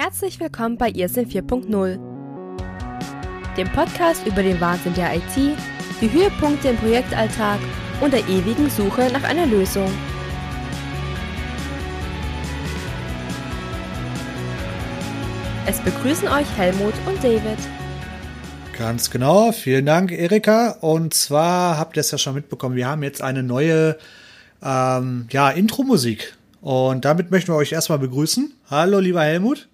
Herzlich willkommen bei ISIN 4.0, dem Podcast über den Wahnsinn der IT, die Höhepunkte im Projektalltag und der ewigen Suche nach einer Lösung. Es begrüßen euch Helmut und David. Ganz genau, vielen Dank, Erika. Und zwar habt ihr es ja schon mitbekommen, wir haben jetzt eine neue ähm, ja, Intro-Musik. Und damit möchten wir euch erstmal begrüßen. Hallo, lieber Helmut.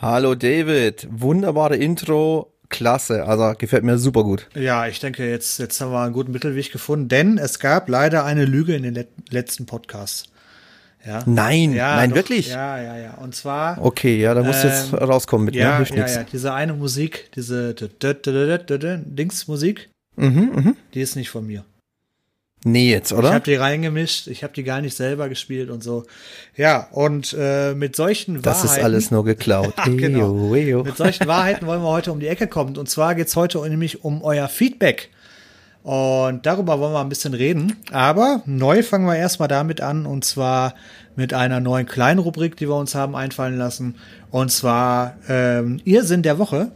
Hallo David, wunderbare Intro, klasse, also gefällt mir super gut. Ja, ich denke, jetzt, jetzt haben wir einen guten Mittelweg gefunden, denn es gab leider eine Lüge in den let letzten Podcasts. Ja. Nein, ja, nein, doch, wirklich? Ja, ja, ja. Und zwar. Okay, ja, da muss ähm, jetzt rauskommen mit, ja, ne? Hilft ja, nix. ja, diese eine Musik, diese Dings-Musik, mhm, mhm. die ist nicht von mir. Nee, jetzt, oder? Ich habe die reingemischt, ich habe die gar nicht selber gespielt und so. Ja, und äh, mit solchen das Wahrheiten. Das ist alles nur geklaut. ja, genau. Eyo. Mit solchen Wahrheiten wollen wir heute um die Ecke kommen. Und zwar geht's heute nämlich um euer Feedback. Und darüber wollen wir ein bisschen reden. Aber neu fangen wir erstmal damit an. Und zwar mit einer neuen kleinen Rubrik, die wir uns haben einfallen lassen. Und zwar ähm, Irrsinn der Woche.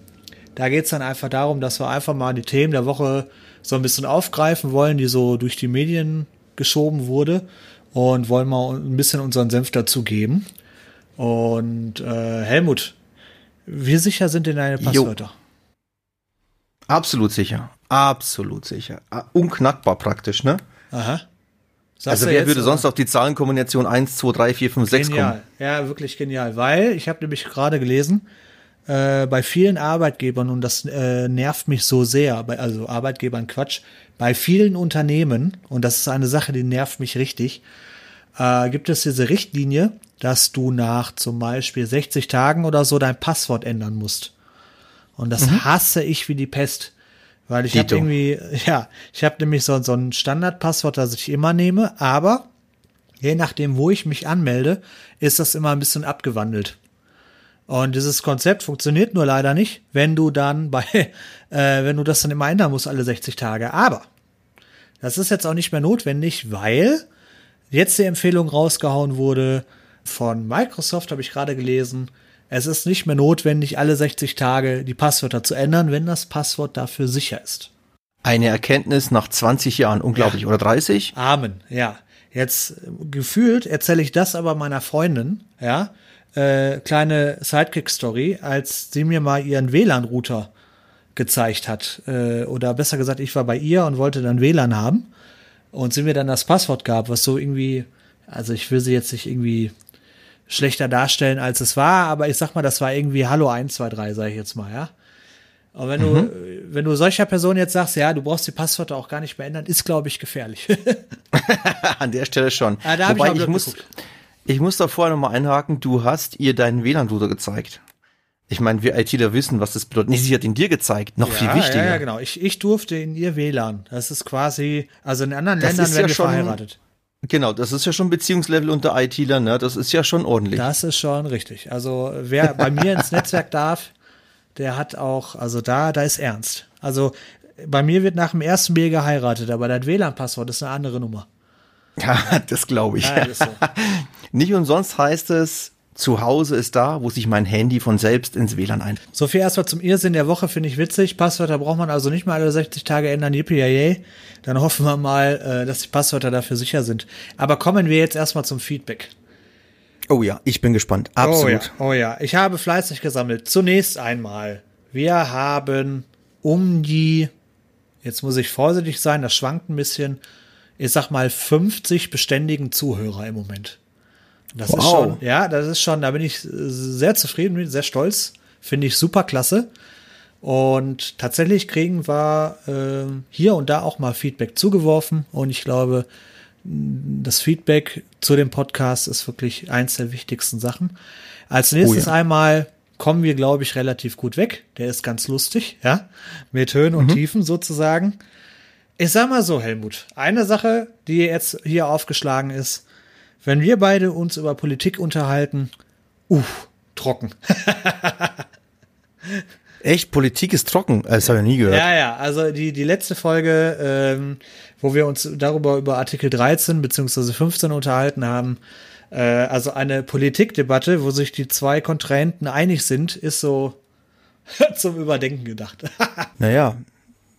Da geht's dann einfach darum, dass wir einfach mal die Themen der Woche so ein bisschen aufgreifen wollen, die so durch die Medien geschoben wurde und wollen mal ein bisschen unseren Senf dazu geben. Und äh, Helmut, wie sicher sind denn deine Passwörter? Jo. Absolut sicher. Absolut sicher. Ah, unknackbar praktisch, ne? Aha. Sagst also wer würde sonst auf die Zahlenkombination 1, 2, 3, 4, 5, 6 genial. kommen? Ja, wirklich genial. Weil, ich habe nämlich gerade gelesen, äh, bei vielen Arbeitgebern, und das äh, nervt mich so sehr, bei, also Arbeitgebern Quatsch, bei vielen Unternehmen, und das ist eine Sache, die nervt mich richtig, äh, gibt es diese Richtlinie, dass du nach zum Beispiel 60 Tagen oder so dein Passwort ändern musst. Und das mhm. hasse ich wie die Pest. Weil ich habe irgendwie, ja, ich habe nämlich so, so ein Standardpasswort, das ich immer nehme, aber je nachdem, wo ich mich anmelde, ist das immer ein bisschen abgewandelt. Und dieses Konzept funktioniert nur leider nicht, wenn du dann bei, äh, wenn du das dann immer ändern musst alle 60 Tage. Aber das ist jetzt auch nicht mehr notwendig, weil jetzt die Empfehlung rausgehauen wurde von Microsoft, habe ich gerade gelesen. Es ist nicht mehr notwendig, alle 60 Tage die Passwörter zu ändern, wenn das Passwort dafür sicher ist. Eine Erkenntnis nach 20 Jahren, unglaublich, ja. oder 30? Amen, ja. Jetzt gefühlt erzähle ich das aber meiner Freundin, ja, äh, kleine Sidekick-Story, als sie mir mal ihren WLAN-Router gezeigt hat. Äh, oder besser gesagt, ich war bei ihr und wollte dann WLAN haben. Und sie mir dann das Passwort gab, was so irgendwie, also ich will sie jetzt nicht irgendwie schlechter darstellen, als es war, aber ich sag mal, das war irgendwie Hallo 123, sage ich jetzt mal, ja. Und wenn mhm. du, wenn du solcher Person jetzt sagst, ja, du brauchst die Passwörter auch gar nicht mehr ändern, ist, glaube ich, gefährlich. An der Stelle schon. Ah, da Wobei ich, ich muss, ich muss da vorher nochmal einhaken, du hast ihr deinen WLAN-Router gezeigt. Ich meine, wir ITler wissen, was das bedeutet. Nee, sie hat ihn dir gezeigt. Noch ja, viel wichtiger. Ja, ja, genau. Ich, ich durfte in ihr WLAN. Das ist quasi, also in anderen das Ländern werden ja wir schon, verheiratet. Genau, das ist ja schon Beziehungslevel unter ITler, ne? Das ist ja schon ordentlich. Das ist schon richtig. Also wer bei mir ins Netzwerk darf, der hat auch, also da, da ist ernst. Also bei mir wird nach dem ersten Bier geheiratet, aber das WLAN-Passwort ist eine andere Nummer. Ja, das glaube ich. Ja, so. Nicht umsonst heißt es, zu Hause ist da, wo sich mein Handy von selbst ins WLAN ein. So viel erstmal zum Irrsinn der Woche, finde ich witzig. Passwörter braucht man also nicht mal alle 60 Tage ändern, yippie Dann hoffen wir mal, äh, dass die Passwörter dafür sicher sind. Aber kommen wir jetzt erstmal zum Feedback. Oh ja, ich bin gespannt. Absolut. Oh ja, oh ja. Ich habe fleißig gesammelt. Zunächst einmal, wir haben um die, jetzt muss ich vorsichtig sein, das schwankt ein bisschen, ich sag mal 50 beständigen Zuhörer im Moment. Das wow. ist schon, ja, das ist schon, da bin ich sehr zufrieden mit, sehr stolz. Finde ich super klasse. Und tatsächlich kriegen wir äh, hier und da auch mal Feedback zugeworfen. Und ich glaube, das Feedback zu dem Podcast ist wirklich eins der wichtigsten Sachen. Als nächstes oh ja. einmal kommen wir, glaube ich, relativ gut weg. Der ist ganz lustig, ja, mit Höhen und mhm. Tiefen sozusagen. Ich sag mal so, Helmut, eine Sache, die jetzt hier aufgeschlagen ist, wenn wir beide uns über Politik unterhalten, uff, trocken. Echt? Politik ist trocken? Das habe ich nie gehört. Ja, ja, also die, die letzte Folge, ähm, wo wir uns darüber über Artikel 13 beziehungsweise 15 unterhalten haben, Äh, also eine Politikdebatte, wo sich die zwei Kontrahenten einig sind, ist so zum Überdenken gedacht. naja,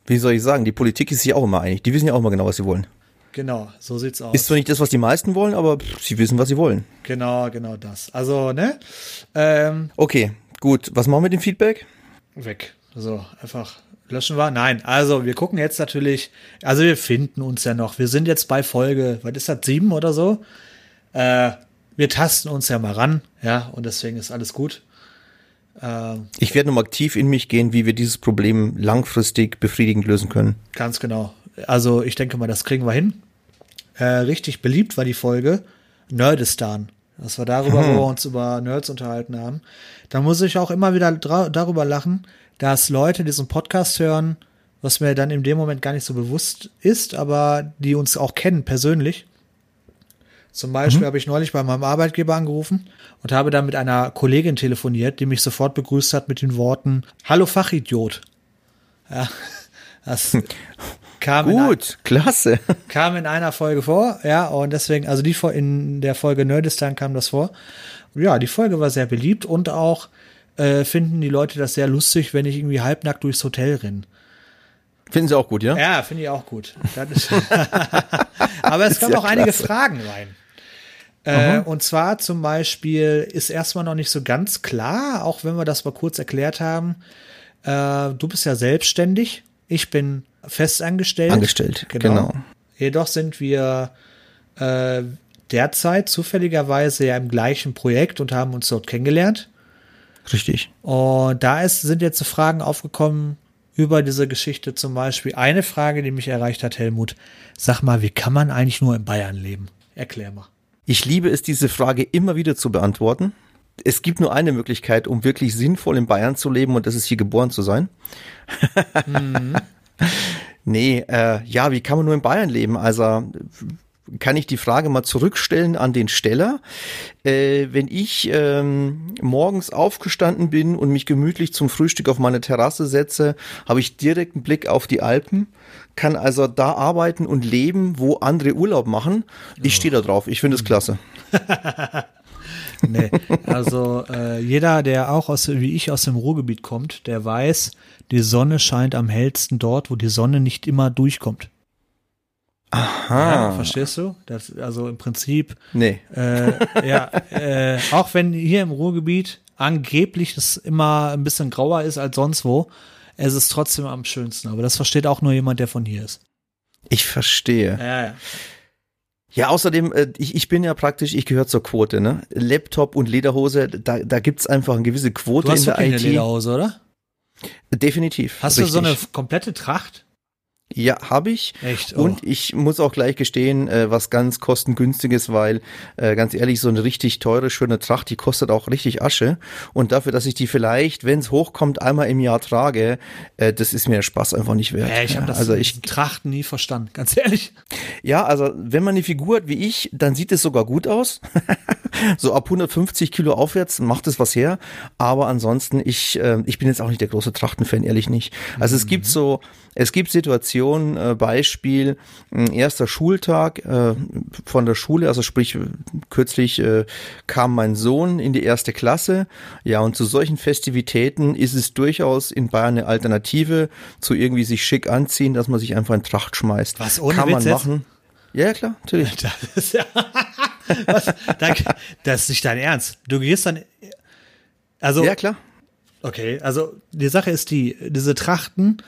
wie soll ich sagen, die Politik ist sich auch immer einig. Die wissen ja auch immer genau, was sie wollen. Genau, so sieht's aus. Ist zwar nicht das, was die meisten wollen, aber sie wissen, was sie wollen. Genau, genau das. Also, ne? Ähm, okay, gut. Was machen wir mit dem Feedback? Weg. So, einfach löschen wir. Nein, also wir gucken jetzt natürlich, also wir finden uns ja noch. Wir sind jetzt bei Folge, was ist das, sieben oder so? Äh, wir tasten uns ja mal ran, ja, und deswegen ist alles gut. Äh, ich werde nochmal aktiv in mich gehen, wie wir dieses Problem langfristig befriedigend lösen können. Ganz genau. Also ich denke mal, das kriegen wir hin. Äh, richtig beliebt war die Folge Nerdistan. Das war darüber, hm. wo wir uns über Nerds unterhalten haben. Da muss ich auch immer wieder darüber lachen, dass Leute diesen Podcast hören, was mir dann in dem Moment gar nicht so bewusst ist, aber die uns auch kennen persönlich. Zum Beispiel mhm. habe ich neulich bei meinem Arbeitgeber angerufen und habe dann mit einer Kollegin telefoniert, die mich sofort begrüßt hat mit den Worten Hallo Fachidiot. Ja, das kam Gut, in, klasse. Kam in einer Folge vor, ja, und deswegen, also die in der Folge Nerdistan kam das vor. Ja, die Folge war sehr beliebt und auch äh, finden die Leute das sehr lustig, wenn ich irgendwie halbnackt durchs Hotel renne. Finden Sie auch gut, ja? Ja, finde ich auch gut. Aber es kamen ja auch einige Fragen rein. Äh, und zwar zum Beispiel ist erstmal noch nicht so ganz klar, auch wenn wir das mal kurz erklärt haben. Äh, du bist ja selbstständig, ich bin festangestellt. Angestellt, genau. genau. Jedoch sind wir äh, derzeit zufälligerweise ja im gleichen Projekt und haben uns dort kennengelernt. Richtig. Und da ist, sind jetzt so Fragen aufgekommen über diese Geschichte zum Beispiel. Eine Frage, die mich erreicht hat, Helmut. Sag mal, wie kann man eigentlich nur in Bayern leben? Erklär mal. Ich liebe es, diese Frage immer wieder zu beantworten. Es gibt nur eine Möglichkeit, um wirklich sinnvoll in Bayern zu leben und das ist hier geboren zu sein. Mhm. nee, äh, ja, wie kann man nur in Bayern leben? Also kann ich die Frage mal zurückstellen an den Steller. Äh, wenn ich ähm, morgens aufgestanden bin und mich gemütlich zum Frühstück auf meine Terrasse setze, habe ich direkt einen Blick auf die Alpen, kann also da arbeiten und leben, wo andere Urlaub machen. Ich stehe da drauf. Ich finde es klasse. nee, also äh, jeder, der auch aus, wie ich aus dem Ruhrgebiet kommt, der weiß, die Sonne scheint am hellsten dort, wo die Sonne nicht immer durchkommt. Aha. Ja, verstehst du? Das, also im Prinzip. Nee. Äh, ja, äh, auch wenn hier im Ruhrgebiet angeblich es immer ein bisschen grauer ist als sonst wo, es ist trotzdem am schönsten. Aber das versteht auch nur jemand, der von hier ist. Ich verstehe. Ja, ja. Ja, außerdem, äh, ich, ich bin ja praktisch, ich gehöre zur Quote, ne? Laptop und Lederhose, da, da gibt's einfach eine gewisse Quote du hast in der IT. Eine Lederhose, oder? Definitiv. Hast richtig. du so eine komplette Tracht? Ja, habe ich. Echt? Oh. Und ich muss auch gleich gestehen, äh, was ganz kostengünstiges, weil äh, ganz ehrlich, so eine richtig teure, schöne Tracht, die kostet auch richtig Asche. Und dafür, dass ich die vielleicht, wenn es hochkommt, einmal im Jahr trage, äh, das ist mir Spaß einfach nicht wert. Äh, ich habe das also ich, Trachten nie verstanden, ganz ehrlich. Ja, also wenn man eine Figur hat wie ich, dann sieht es sogar gut aus. so ab 150 Kilo aufwärts macht es was her. Aber ansonsten, ich, äh, ich bin jetzt auch nicht der große Trachtenfan, ehrlich nicht. Also mhm. es gibt so, es gibt Situationen, äh, Beispiel, erster Schultag äh, von der Schule, also sprich, kürzlich äh, kam mein Sohn in die erste Klasse. Ja, und zu solchen Festivitäten ist es durchaus in Bayern eine Alternative zu irgendwie sich schick anziehen, dass man sich einfach in Tracht schmeißt. Was ohne Kann Witz man machen. Ja, ja, klar, natürlich. Das ist, ja, was, das ist nicht dein Ernst. Du gehst dann, also. Ja, klar. Okay, also die Sache ist die, diese Trachten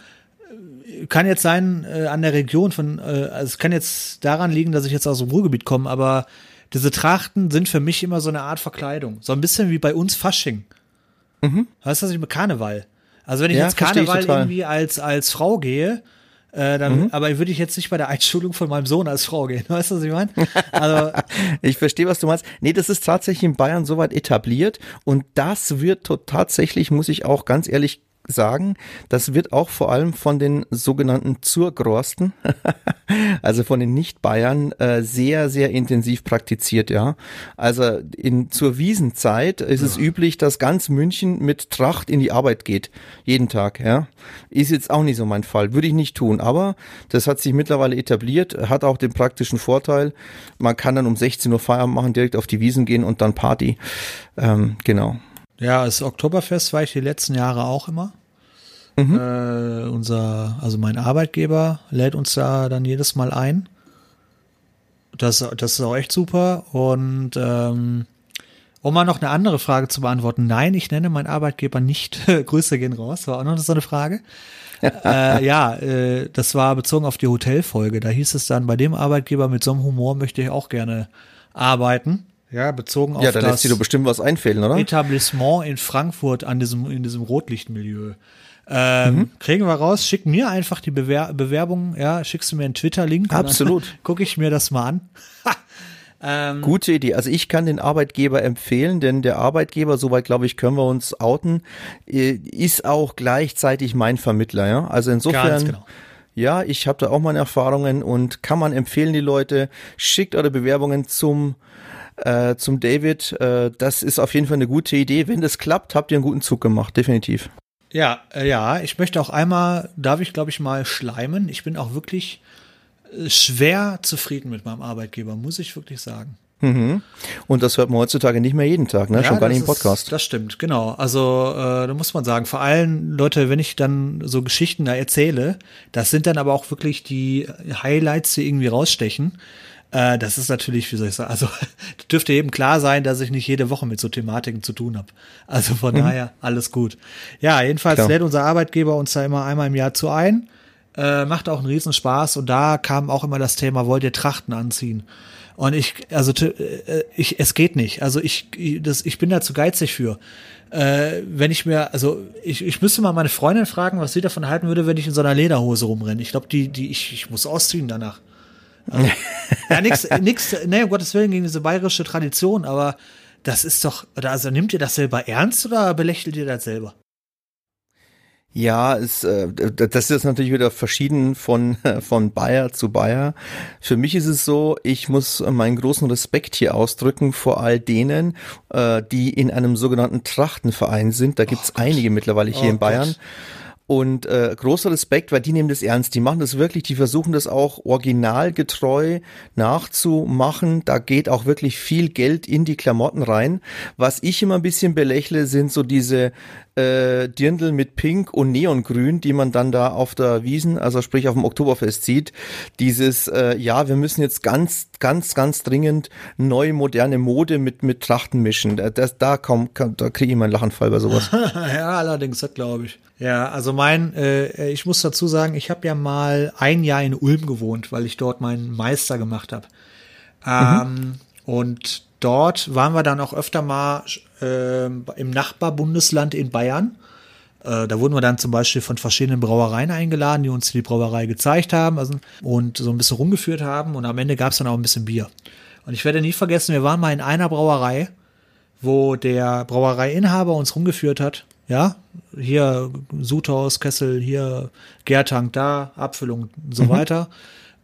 kann jetzt sein äh, an der Region von, äh, also es kann jetzt daran liegen, dass ich jetzt aus dem Ruhrgebiet komme, aber diese Trachten sind für mich immer so eine Art Verkleidung. So ein bisschen wie bei uns Fasching. Mhm. Weißt du, was ich mit Karneval? Also wenn ich ja, jetzt Karneval ich irgendwie als, als Frau gehe, äh, dann, mhm. aber würde ich jetzt nicht bei der Einschulung von meinem Sohn als Frau gehen. Weißt du, was ich meine? Also, ich verstehe, was du meinst. Nee, das ist tatsächlich in Bayern soweit etabliert und das wird tatsächlich, muss ich auch ganz ehrlich sagen, das wird auch vor allem von den sogenannten Zurgrosten, also von den Nicht-Bayern, äh, sehr, sehr intensiv praktiziert, ja. Also in, zur Wiesenzeit ist ja. es üblich, dass ganz München mit Tracht in die Arbeit geht. Jeden Tag, ja. Ist jetzt auch nicht so mein Fall. Würde ich nicht tun. Aber das hat sich mittlerweile etabliert, hat auch den praktischen Vorteil. Man kann dann um 16 Uhr Feierabend machen, direkt auf die Wiesen gehen und dann Party. Ähm, genau. Ja, das Oktoberfest war ich die letzten Jahre auch immer. Mhm. Äh, unser, also mein Arbeitgeber lädt uns da dann jedes Mal ein. Das, das ist auch echt super. Und ähm, um mal noch eine andere Frage zu beantworten. Nein, ich nenne meinen Arbeitgeber nicht. Grüße gehen raus. War auch noch so eine Frage. äh, ja, äh, das war bezogen auf die Hotelfolge. Da hieß es dann, bei dem Arbeitgeber mit so einem Humor möchte ich auch gerne arbeiten. Ja, bezogen auf ja, da das lässt dir bestimmt was einfällen, oder? Etablissement in Frankfurt an diesem, in diesem Rotlichtmilieu. Ähm, mhm. Kriegen wir raus, schick mir einfach die Bewer Bewerbung, ja, schickst du mir einen Twitter-Link. Absolut. Gucke ich mir das mal an. ähm, Gute Idee. Also ich kann den Arbeitgeber empfehlen, denn der Arbeitgeber, soweit glaube ich, können wir uns outen, äh, ist auch gleichzeitig mein Vermittler, ja. Also insofern. Genau. Ja, ich habe da auch meine Erfahrungen und kann man empfehlen, die Leute, schickt eure Bewerbungen zum äh, zum David. Äh, das ist auf jeden Fall eine gute Idee. Wenn das klappt, habt ihr einen guten Zug gemacht, definitiv. Ja, äh, ja, ich möchte auch einmal, darf ich glaube ich mal schleimen. Ich bin auch wirklich äh, schwer zufrieden mit meinem Arbeitgeber, muss ich wirklich sagen. Mhm. Und das hört man heutzutage nicht mehr jeden Tag, ne? Ja, Schon gar nicht im Podcast. Ist, das stimmt, genau. Also äh, da muss man sagen, vor allem Leute, wenn ich dann so Geschichten da erzähle, das sind dann aber auch wirklich die Highlights, die irgendwie rausstechen. Äh, das ist natürlich, wie soll ich sagen, also dürfte eben klar sein, dass ich nicht jede Woche mit so Thematiken zu tun habe. Also von mhm. daher alles gut. Ja, jedenfalls Klar. lädt unser Arbeitgeber uns da immer einmal im Jahr zu ein. Äh, macht auch einen Riesenspaß und da kam auch immer das Thema, wollt ihr Trachten anziehen? Und ich, also äh, ich, es geht nicht. Also ich, das, ich bin da zu geizig für. Äh, wenn ich mir, also ich, ich müsste mal meine Freundin fragen, was sie davon halten würde, wenn ich in so einer Lederhose rumrenne. Ich glaube, die, die, ich, ich muss ausziehen danach. Ja, nix, nix, ne, um Gottes Willen gegen diese bayerische Tradition, aber das ist doch, also nimmt ihr das selber ernst oder belächelt ihr das selber? Ja, es, äh, das ist natürlich wieder verschieden von, von Bayer zu Bayer. Für mich ist es so, ich muss meinen großen Respekt hier ausdrücken vor all denen, äh, die in einem sogenannten Trachtenverein sind. Da gibt's oh einige mittlerweile hier oh in Bayern. Gott. Und äh, großer Respekt, weil die nehmen das ernst. Die machen das wirklich, die versuchen das auch originalgetreu nachzumachen. Da geht auch wirklich viel Geld in die Klamotten rein. Was ich immer ein bisschen belächle, sind so diese äh, Dirndl mit Pink und Neongrün, die man dann da auf der Wiesen, also sprich auf dem Oktoberfest sieht. Dieses, äh, ja, wir müssen jetzt ganz, ganz, ganz dringend neue, moderne Mode mit, mit Trachten mischen. Das, da kaum, da kriege ich meinen Lachenfall bei sowas. ja, allerdings, das glaube ich. Ja, also mein, äh, ich muss dazu sagen, ich habe ja mal ein Jahr in Ulm gewohnt, weil ich dort meinen Meister gemacht habe. Ähm, mhm. Und dort waren wir dann auch öfter mal äh, im Nachbarbundesland in Bayern. Äh, da wurden wir dann zum Beispiel von verschiedenen Brauereien eingeladen, die uns die Brauerei gezeigt haben also, und so ein bisschen rumgeführt haben. Und am Ende gab es dann auch ein bisschen Bier. Und ich werde nie vergessen, wir waren mal in einer Brauerei, wo der Brauereiinhaber uns rumgeführt hat ja, hier Suthaus, Kessel, hier Gärtank, da, Abfüllung und so mhm. weiter.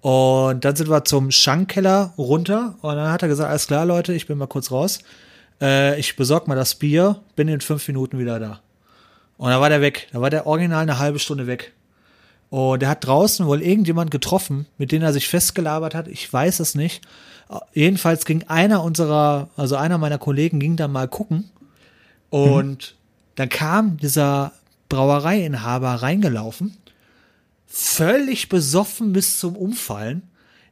Und dann sind wir zum Schankkeller runter und dann hat er gesagt, alles klar, Leute, ich bin mal kurz raus. Äh, ich besorg mal das Bier, bin in fünf Minuten wieder da. Und da war der weg. Da war der original eine halbe Stunde weg. Und er hat draußen wohl irgendjemand getroffen, mit dem er sich festgelabert hat. Ich weiß es nicht. Jedenfalls ging einer unserer, also einer meiner Kollegen ging da mal gucken. Und mhm. Dann kam dieser Brauereiinhaber reingelaufen, völlig besoffen bis zum Umfallen,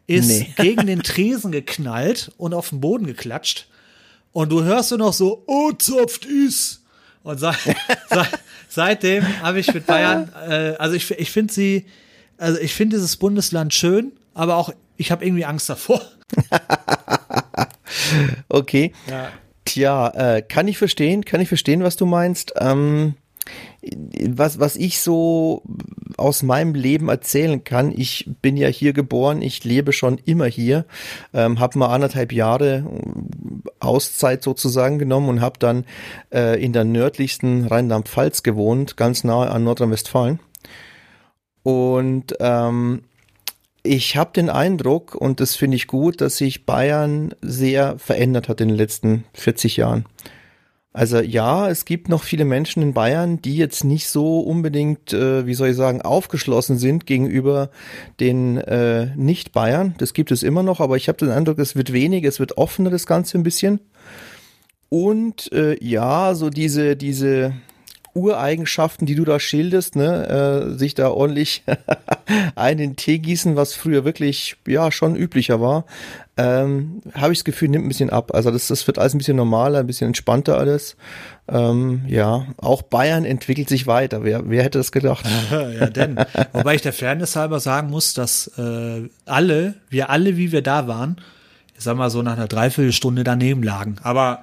ist nee. gegen den Tresen geknallt und auf den Boden geklatscht. Und du hörst nur noch so, oh, zopft is. Und seit, seit, seitdem habe ich mit Bayern, äh, also ich, ich finde sie, also ich finde dieses Bundesland schön, aber auch, ich habe irgendwie Angst davor. okay. Ja. Tja, äh, kann ich verstehen, kann ich verstehen, was du meinst. Ähm, was, was ich so aus meinem Leben erzählen kann, ich bin ja hier geboren, ich lebe schon immer hier, ähm, habe mal anderthalb Jahre äh, Auszeit sozusagen genommen und habe dann äh, in der nördlichsten Rheinland-Pfalz gewohnt, ganz nahe an Nordrhein-Westfalen. Und ähm, ich habe den Eindruck, und das finde ich gut, dass sich Bayern sehr verändert hat in den letzten 40 Jahren. Also ja, es gibt noch viele Menschen in Bayern, die jetzt nicht so unbedingt, äh, wie soll ich sagen, aufgeschlossen sind gegenüber den äh, Nicht-Bayern. Das gibt es immer noch, aber ich habe den Eindruck, es wird weniger, es wird offener das Ganze ein bisschen. Und äh, ja, so diese, diese, Ureigenschaften, die du da schildest, ne, äh, sich da ordentlich einen Tee gießen, was früher wirklich ja schon üblicher war, ähm, habe ich das Gefühl, nimmt ein bisschen ab. Also das, das wird alles ein bisschen normaler, ein bisschen entspannter alles. Ähm, ja, auch Bayern entwickelt sich weiter. Wer, wer hätte das gedacht? ja, denn. Wobei ich der Fairness halber sagen muss, dass äh, alle, wir alle, wie wir da waren, ich sag mal so nach einer Dreiviertelstunde daneben lagen. Aber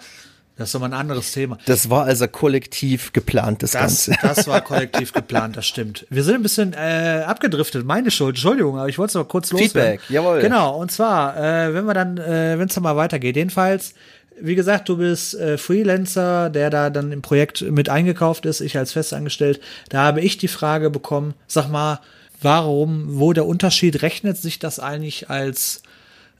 das ist aber ein anderes Thema. Das war also kollektiv geplant, das, das Ganze. Das war kollektiv geplant, das stimmt. Wir sind ein bisschen äh, abgedriftet, meine Schuld, Entschuldigung, aber ich wollte es noch kurz loswerden. Feedback, jawohl. Genau, und zwar, äh, wenn wir dann, äh, wenn es dann mal weitergeht, jedenfalls, wie gesagt, du bist äh, Freelancer, der da dann im Projekt mit eingekauft ist, ich als festangestellt. Da habe ich die Frage bekommen, sag mal, warum, wo der Unterschied, rechnet sich das eigentlich als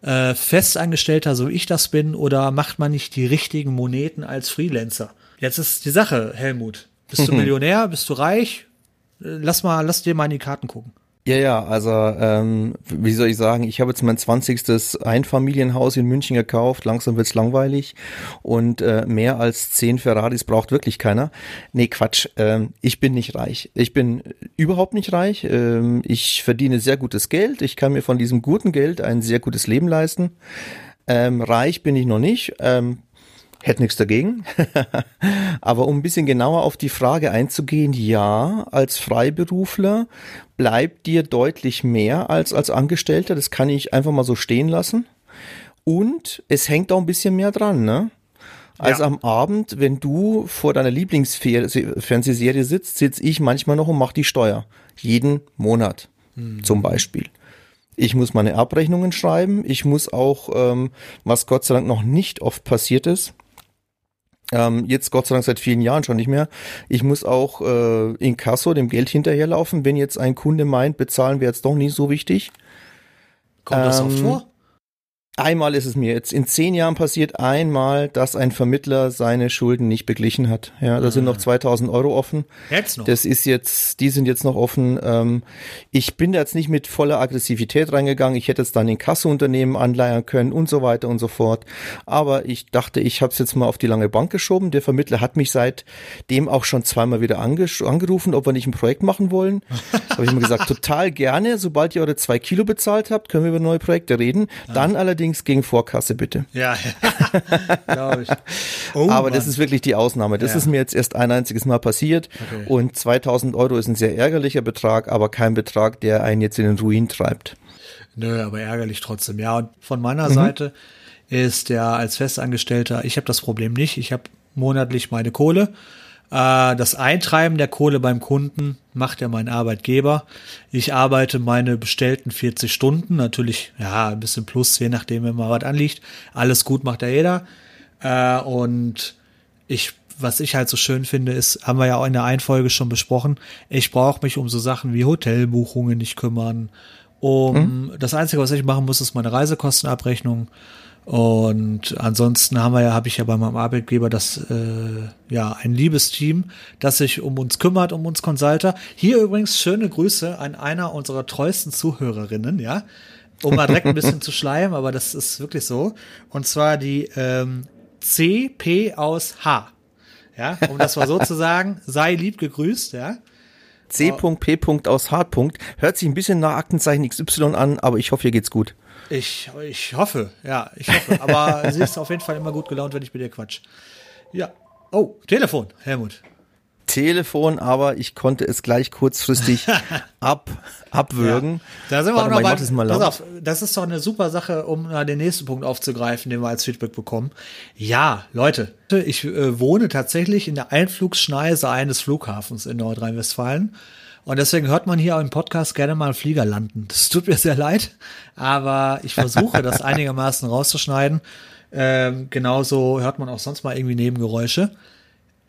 äh, Festangestellter, so ich das bin, oder macht man nicht die richtigen Moneten als Freelancer? Jetzt ist die Sache, Helmut. Bist du Millionär? Bist du reich? Äh, lass mal, lass dir mal in die Karten gucken. Ja, ja, also ähm, wie soll ich sagen, ich habe jetzt mein zwanzigstes Einfamilienhaus in München gekauft, langsam wird's langweilig und äh, mehr als zehn Ferraris braucht wirklich keiner. Nee, Quatsch, ähm, ich bin nicht reich. Ich bin überhaupt nicht reich. Ähm, ich verdiene sehr gutes Geld. Ich kann mir von diesem guten Geld ein sehr gutes Leben leisten. Ähm, reich bin ich noch nicht. Ähm, Hätte nichts dagegen. Aber um ein bisschen genauer auf die Frage einzugehen, ja, als Freiberufler bleibt dir deutlich mehr als als Angestellter. Das kann ich einfach mal so stehen lassen. Und es hängt auch ein bisschen mehr dran, ne? Also ja. am Abend, wenn du vor deiner Lieblingsfernsehserie sitzt, sitze ich manchmal noch und mache die Steuer. Jeden Monat mhm. zum Beispiel. Ich muss meine Abrechnungen schreiben. Ich muss auch, ähm, was Gott sei Dank noch nicht oft passiert ist, ähm, jetzt Gott sei Dank seit vielen Jahren schon nicht mehr. Ich muss auch äh, in Kasso dem Geld hinterherlaufen, wenn jetzt ein Kunde meint, bezahlen wäre jetzt doch nicht so wichtig. Kommt ähm, das auch ähm, vor? Einmal ist es mir jetzt in zehn Jahren passiert, einmal, dass ein Vermittler seine Schulden nicht beglichen hat. Ja, da ah. sind noch 2000 Euro offen. Jetzt noch? Das ist jetzt, die sind jetzt noch offen. Ähm, ich bin da jetzt nicht mit voller Aggressivität reingegangen. Ich hätte jetzt dann in Kasseunternehmen anleiern können und so weiter und so fort. Aber ich dachte, ich habe es jetzt mal auf die lange Bank geschoben. Der Vermittler hat mich seitdem auch schon zweimal wieder angerufen, ob wir nicht ein Projekt machen wollen. habe ich immer gesagt, total gerne. Sobald ihr eure zwei Kilo bezahlt habt, können wir über neue Projekte reden. Ah. Dann allerdings allerdings gegen Vorkasse, bitte. Ja, ja. glaube ich. Oh, Aber Mann. das ist wirklich die Ausnahme. Das ja. ist mir jetzt erst ein einziges Mal passiert. Okay. Und 2000 Euro ist ein sehr ärgerlicher Betrag, aber kein Betrag, der einen jetzt in den Ruin treibt. Nö, aber ärgerlich trotzdem. Ja, und von meiner mhm. Seite ist ja als Festangestellter, ich habe das Problem nicht. Ich habe monatlich meine Kohle das Eintreiben der Kohle beim Kunden macht ja mein Arbeitgeber. Ich arbeite meine bestellten 40 Stunden, natürlich, ja, ein bisschen plus, je nachdem, wenn mal was anliegt. Alles gut macht ja jeder. Äh, und ich was ich halt so schön finde, ist, haben wir ja auch in der Einfolge schon besprochen, ich brauche mich um so Sachen wie Hotelbuchungen nicht kümmern. Um hm? das Einzige, was ich machen muss, ist meine Reisekostenabrechnung und ansonsten haben wir ja, habe ich ja bei meinem Arbeitgeber das äh, ja ein liebes Team, das sich um uns kümmert, um uns Consulter. Hier übrigens schöne Grüße an einer unserer treuesten Zuhörerinnen, ja, um mal direkt ein bisschen zu schleimen, aber das ist wirklich so. Und zwar die ähm, CP aus H. Ja, um das mal so zu sagen, sei lieb gegrüßt, ja. C.P. aus H. Hört sich ein bisschen nach Aktenzeichen XY an, aber ich hoffe, hier geht's gut. Ich, ich hoffe, ja, ich hoffe. Aber sie ist auf jeden Fall immer gut gelaunt, wenn ich mit ihr quatsch. Ja. Oh, Telefon, Helmut. Telefon, aber ich konnte es gleich kurzfristig ab, abwürgen. Ja, da sind wir Warte auch noch mal, bei, mal auf, das ist doch eine super Sache, um den nächsten Punkt aufzugreifen, den wir als Feedback bekommen. Ja, Leute, ich äh, wohne tatsächlich in der Einflugschneise eines Flughafens in Nordrhein-Westfalen. Und deswegen hört man hier im Podcast gerne mal einen Flieger landen. Das tut mir sehr leid, aber ich versuche das einigermaßen rauszuschneiden. Ähm, genauso hört man auch sonst mal irgendwie Nebengeräusche.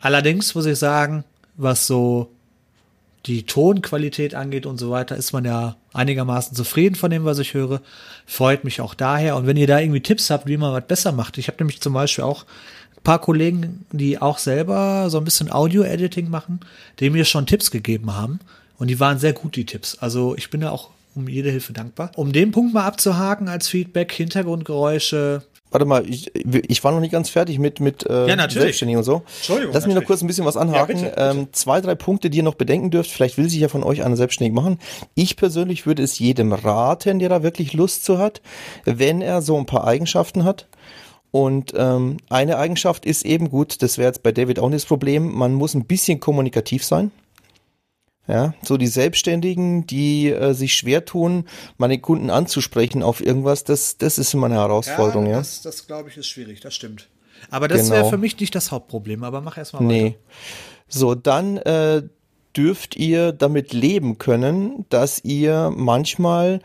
Allerdings muss ich sagen, was so die Tonqualität angeht und so weiter, ist man ja einigermaßen zufrieden von dem, was ich höre. Freut mich auch daher. Und wenn ihr da irgendwie Tipps habt, wie man was besser macht, ich habe nämlich zum Beispiel auch ein paar Kollegen, die auch selber so ein bisschen Audio-Editing machen, die mir schon Tipps gegeben haben. Und die waren sehr gut, die Tipps. Also ich bin da auch um jede Hilfe dankbar. Um den Punkt mal abzuhaken als Feedback, Hintergrundgeräusche, Warte mal, ich, ich war noch nicht ganz fertig mit, mit äh, Ja. Selbstständigen und so. Entschuldigung, Lass mich noch kurz ein bisschen was anhaken. Ja, bitte, bitte. Ähm, zwei, drei Punkte, die ihr noch bedenken dürft. Vielleicht will sich ja von euch einer selbstständig machen. Ich persönlich würde es jedem raten, der da wirklich Lust zu hat, wenn er so ein paar Eigenschaften hat. Und ähm, eine Eigenschaft ist eben gut, das wäre jetzt bei David auch nicht das Problem, man muss ein bisschen kommunikativ sein. Ja, so die Selbstständigen, die äh, sich schwer tun, meine Kunden anzusprechen auf irgendwas, das, das ist immer eine Herausforderung, ja. Das, das glaube ich, ist schwierig, das stimmt. Aber das wäre Genau. für mich nicht das Hauptproblem, aber mach erst mal Nee. weiter. So, dann äh, dürft ihr damit leben können, dass ihr manchmal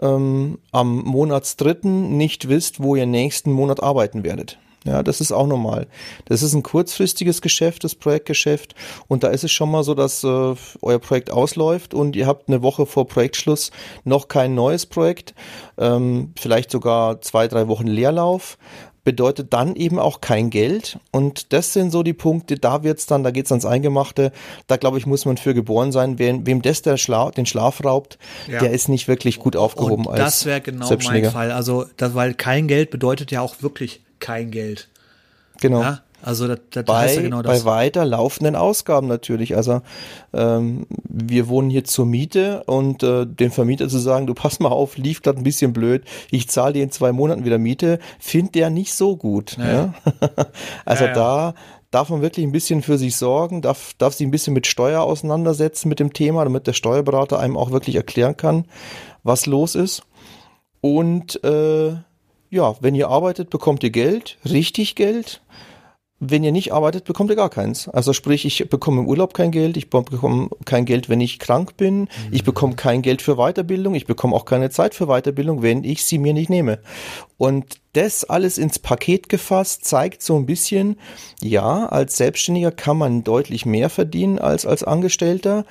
ähm, am Monatsdritten nicht wisst, wo ihr nächsten Monat arbeiten werdet. Ja, das ist auch normal. Das ist ein kurzfristiges Geschäft, das Projektgeschäft. Und da ist es schon mal so, dass äh, euer Projekt ausläuft und ihr habt eine Woche vor Projektschluss noch kein neues Projekt, ähm, vielleicht sogar zwei, drei Wochen Leerlauf bedeutet dann eben auch kein Geld. Und das sind so die Punkte, da wird's dann, da geht's ans Eingemachte. Da glaube ich, muss man für geboren sein. Wem, wem das der Schla den Schlaf raubt, Ja. der ist nicht wirklich gut aufgehoben Und das wäre genau mein. Fall. Also, das, weil kein Geld bedeutet ja auch wirklich kein Geld. Genau. Ja? Also, das, das heißt bei, ja genau das. bei weiter laufenden Ausgaben natürlich. Also ähm, wir wohnen hier zur Miete und äh, dem Vermieter zu sagen, du pass mal auf, lief gerade ein bisschen blöd, ich zahle dir in zwei Monaten wieder Miete, findet der nicht so gut. Ja. also Ja, ja. da darf man wirklich ein bisschen für sich sorgen, darf, darf sich ein bisschen mit Steuer auseinandersetzen mit dem Thema, damit der Steuerberater einem auch wirklich erklären kann, was los ist. Und äh, ja, wenn ihr arbeitet, bekommt ihr Geld, richtig Geld. Wenn ihr nicht arbeitet, bekommt ihr gar keins. Also sprich, ich bekomme im Urlaub kein Geld, ich bekomme kein Geld, wenn ich krank bin, ich bekomme kein Geld für Weiterbildung, ich bekomme auch keine Zeit für Weiterbildung, wenn ich sie mir nicht nehme. Und das alles ins Paket gefasst zeigt so ein bisschen, ja, als Selbstständiger kann man deutlich mehr verdienen als als Angestellter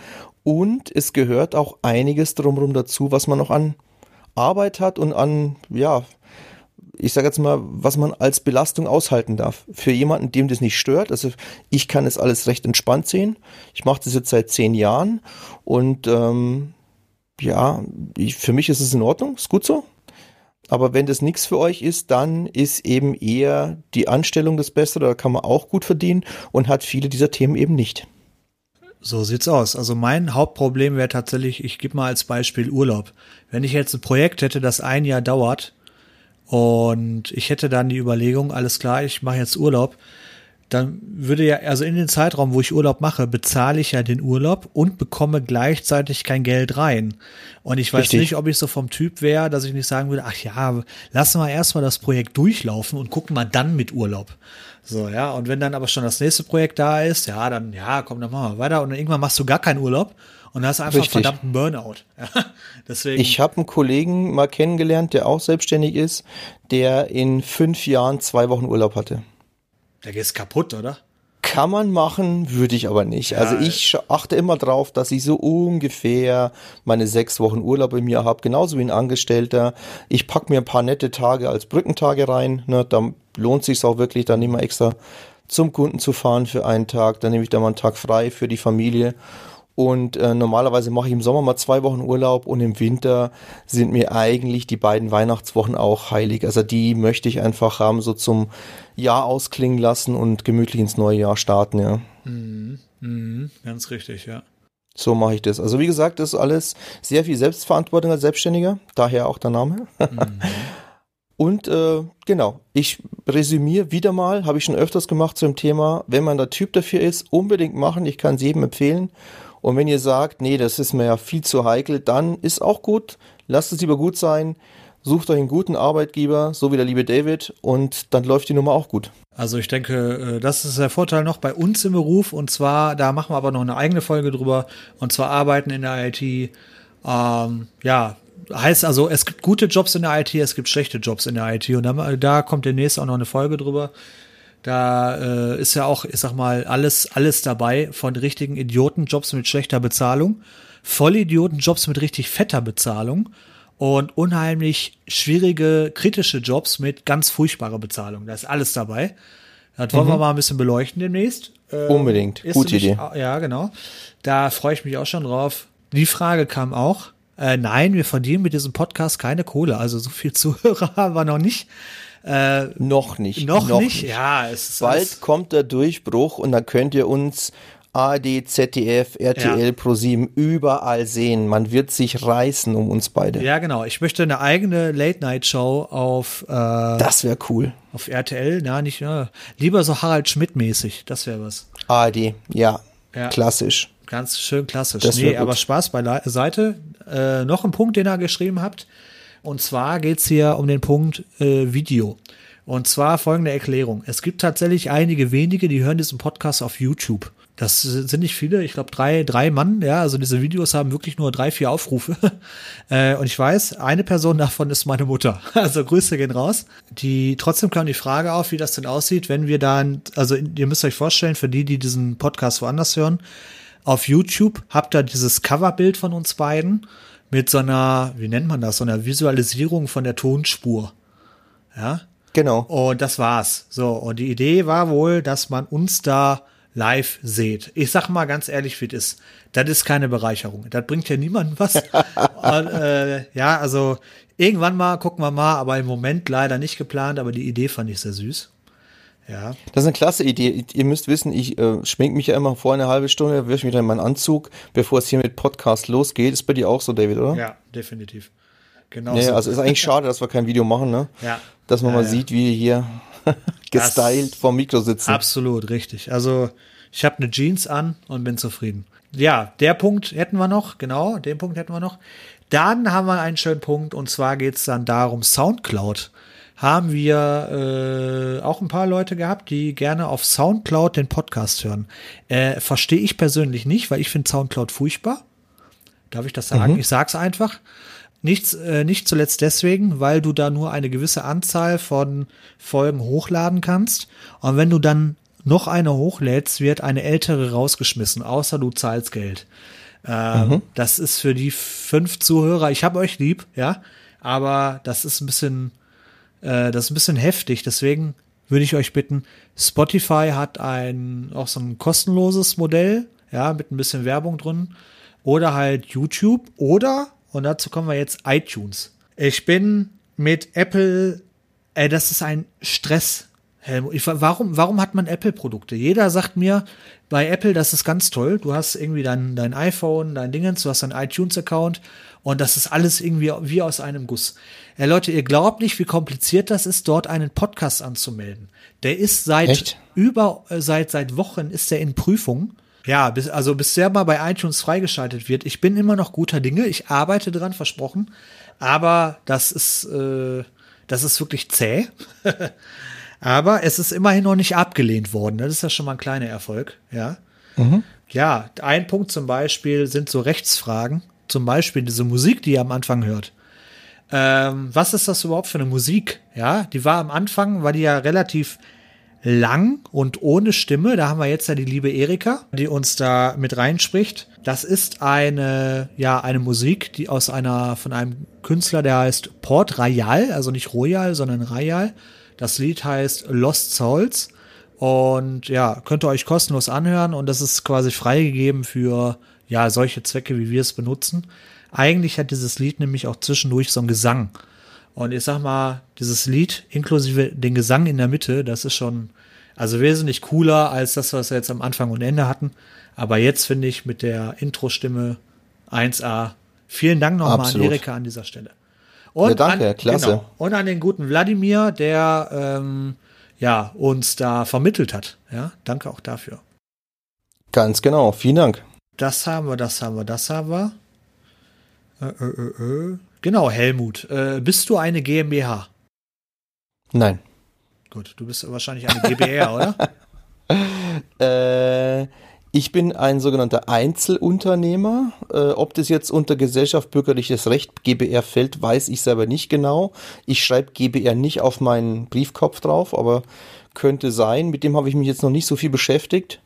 und es gehört auch einiges drumherum dazu, was man noch an Arbeit hat und an, ja, ich sage jetzt mal, was man als Belastung aushalten darf. Für jemanden, dem das nicht stört, also ich kann es alles recht entspannt sehen. Ich mache das jetzt seit zehn Jahren und ähm, ja, ich, für mich ist es in Ordnung, ist gut so. Aber wenn das nichts für euch ist, dann ist eben eher die Anstellung das Bessere, da kann man auch gut verdienen und hat viele dieser Themen eben nicht. So sieht's aus. Also mein Hauptproblem wäre tatsächlich, ich gebe mal als Beispiel Urlaub. Wenn ich jetzt ein Projekt hätte, das ein Jahr dauert und ich hätte dann die Überlegung, alles klar, ich mache jetzt Urlaub, dann würde ja, also in den Zeitraum, wo ich Urlaub mache, bezahle ich ja den Urlaub und bekomme gleichzeitig kein Geld rein. Und ich weiß Richtig. nicht, ob ich so vom Typ wäre, dass ich nicht sagen würde, ach ja, lassen wir erstmal das Projekt durchlaufen und gucken mal dann mit Urlaub. So, ja, und wenn dann aber schon das nächste Projekt da ist, ja, dann, ja, komm, dann machen wir weiter. Und dann irgendwann machst du gar keinen Urlaub und hast einfach Richtig. einen verdammten Burnout. Ja, deswegen. Ich habe einen Kollegen mal kennengelernt, der auch selbstständig ist, der in fünf Jahren zwei Wochen Urlaub hatte. der gehst kaputt, oder? Kann man machen, würde ich aber nicht. also ich sch- achte immer drauf, dass ich so ungefähr meine sechs Wochen Urlaub im Jahr habe, genauso wie ein Angestellter. Ich pack mir ein paar nette Tage als Brückentage rein. Ne, da lohnt sich auch wirklich, dann immer extra zum Kunden zu fahren für einen Tag. Dann nehme ich da mal einen Tag frei für die Familie. Und äh, normalerweise mache ich im Sommer mal zwei Wochen Urlaub und im Winter sind mir eigentlich die beiden Weihnachtswochen auch heilig. Also die möchte ich einfach haben, so zum Jahr ausklingen lassen und gemütlich ins neue Jahr starten, ja. Mhm, ganz richtig, ja. So mache ich das. Also wie gesagt, das ist alles sehr viel Selbstverantwortung als Selbstständiger, daher auch der Name. Und äh, genau, ich resümiere wieder mal, habe ich schon öfters gemacht zum Thema, wenn man der Typ dafür ist, unbedingt machen. Ich kann es jedem empfehlen. Und wenn ihr sagt, nee, das ist mir ja viel zu heikel, dann ist auch gut. Lasst es lieber gut sein. Sucht euch einen guten Arbeitgeber, so wie der liebe David, und dann läuft die Nummer auch gut. Also ich denke, äh, das ist der Vorteil noch bei uns im Beruf. Und zwar, da machen wir aber noch eine eigene Folge drüber. Und zwar arbeiten in der IT. Ähm, ja, heißt also, es gibt gute Jobs in der IT, es gibt schlechte Jobs in der IT. Und da, da kommt demnächst auch noch eine Folge drüber. Da äh, ist ja auch, ich sag mal, alles, alles dabei von richtigen Idiotenjobs mit schlechter Bezahlung, Vollidiotenjobs mit richtig fetter Bezahlung und unheimlich schwierige, kritische Jobs mit ganz furchtbarer Bezahlung. Da ist alles dabei. Das wollen mhm. wir mal ein bisschen beleuchten demnächst. Äh, Unbedingt. Gute mich, Idee. Ja, genau. Da freue ich mich auch schon drauf. Die Frage kam auch. Äh, nein, wir verdienen mit diesem Podcast keine Kohle. Also so viel Zuhörer haben wir noch nicht. Äh, noch nicht. Noch, noch nicht? nicht? Ja, es ist Bald kommt der Durchbruch und dann könnt ihr uns ARD, ZDF, RTL, ja. ProSieben überall sehen. Man wird sich reißen um uns beide. Ja, genau. Ich möchte eine eigene Late-Night-Show auf. Äh, das wäre cool. Auf RTL, na, nicht. Ja. Lieber so Harald Schmidt-mäßig. Das wäre was. ARD, ja. ja. Klassisch. Ganz schön klassisch. Das nee, aber Spaß beiseite. Äh, noch ein Punkt, den ihr geschrieben habt. Und zwar geht es hier um den Punkt äh, Video. Und zwar folgende Erklärung. Es gibt tatsächlich einige wenige, die hören diesen Podcast auf YouTube. Das sind nicht viele, ich glaube drei, drei Mann, ja, also diese Videos haben wirklich nur drei, vier Aufrufe. äh, und ich weiß, eine Person davon ist meine Mutter. Also Grüße gehen raus. Die trotzdem kam die Frage auf, wie das denn aussieht, wenn wir dann, also ihr müsst euch vorstellen, für die, die diesen Podcast woanders hören, auf YouTube habt ihr dieses Coverbild von uns beiden mit so einer, wie nennt man das, so einer Visualisierung von der Tonspur. Ja. Genau. Und das war's. So, und die Idee war wohl, dass man uns da live seht. Ich sag mal ganz ehrlich, wie es ist. Das ist keine Bereicherung. Das bringt ja niemandem was. Und, äh, ja, also irgendwann mal gucken wir mal, aber im Moment leider nicht geplant, aber die Idee fand ich sehr süß. Ja. Das ist eine klasse Idee. Ihr müsst wissen, ich äh, schmink mich ja immer vor eine halbe Stunde, wirf mich dann in meinen Anzug, bevor es hier mit Podcast losgeht. Ist bei dir auch so, David, oder? Ja, definitiv. Genau. Nee, so. also ist eigentlich schade, dass wir kein Video machen, ne? Ja. Dass man ja, mal ja. sieht, wie hier gestylt vom Mikro sitzen. Absolut, richtig. Also ich habe eine Jeans an und bin zufrieden. Ja, der Punkt hätten wir noch, genau, den Punkt hätten wir noch. Dann haben wir einen schönen Punkt und zwar geht es dann darum, Soundcloud. Haben wir äh, auch ein paar Leute gehabt, die gerne auf Soundcloud den Podcast hören. Äh, Verstehe ich persönlich nicht, weil ich finde Soundcloud furchtbar. Darf ich das sagen? Mhm. Ich sag's einfach. Nichts, äh, nicht zuletzt deswegen, weil du da nur eine gewisse Anzahl von Folgen hochladen kannst. Und wenn du dann noch eine hochlädst, wird eine ältere rausgeschmissen, außer du zahlst Geld. Ähm, mhm. Das ist für die fünf Zuhörer, ich habe euch lieb, ja, aber das ist ein bisschen, äh, das ist ein bisschen heftig. Deswegen würde ich euch bitten, Spotify hat ein auch so ein kostenloses Modell, ja, mit ein bisschen Werbung drin. Oder halt YouTube oder und dazu kommen wir jetzt iTunes. Ich bin mit Apple, ey, das ist ein Stress. Helmut, ich, warum, warum hat man Apple-Produkte? Jeder sagt mir, bei Apple, das ist ganz toll. Du hast irgendwie dein, dein iPhone, dein Dingens, du hast deinen iTunes-Account und das ist alles irgendwie wie aus einem Guss. Ja, Leute, ihr glaubt nicht, wie kompliziert das ist, dort einen Podcast anzumelden. Der ist seit Echt? über, äh, seit, seit Wochen ist der in Prüfung. Ja, bis, also bis der mal bei iTunes freigeschaltet wird. Ich bin immer noch guter Dinge. Ich arbeite dran, versprochen. Aber das ist, äh, das ist wirklich zäh. Aber es ist immerhin noch nicht abgelehnt worden. Das ist ja schon mal ein kleiner Erfolg, ja. Mhm. Ja, ein Punkt zum Beispiel sind so Rechtsfragen. Zum Beispiel diese Musik, die ihr am Anfang hört. Ähm, was ist das überhaupt für eine Musik? Ja, die war am Anfang, war die ja relativ lang und ohne Stimme. Da haben wir jetzt ja die liebe Erika, die uns da mit reinspricht. Das ist eine, ja, eine Musik, die aus einer, von einem Künstler, der heißt Port Royal, also nicht Royal, sondern Royal. Das Lied heißt Lost Souls. Und ja, könnt ihr euch kostenlos anhören und das ist quasi freigegeben für ja solche Zwecke, wie wir es benutzen. Eigentlich hat dieses Lied nämlich auch zwischendurch so einen Gesang. Und ich sag mal, dieses Lied inklusive den Gesang in der Mitte, das ist schon also wesentlich cooler als das, was wir jetzt am Anfang und Ende hatten. Aber jetzt finde ich mit der Intro-Stimme 1A. Vielen Dank nochmal an Erika an dieser Stelle. Und Ja, danke, an, klasse. Genau, und an den guten Wladimir, der ähm, ja, uns da vermittelt hat. Ja, danke auch dafür. Ganz genau. Vielen Dank. Das haben wir, das haben wir, das haben wir. Äh, äh, äh, äh. Genau, Helmut. Äh, bist du eine GmbH? Nein. Gut, du bist wahrscheinlich eine GbR, oder? Äh, ich bin ein sogenannter Einzelunternehmer. Äh, ob das jetzt unter Gesellschaft bürgerliches Recht GBR fällt, weiß ich selber nicht genau. Ich schreibe GBR nicht auf meinen Briefkopf drauf, aber könnte sein. Mit dem habe ich mich jetzt noch nicht so viel beschäftigt.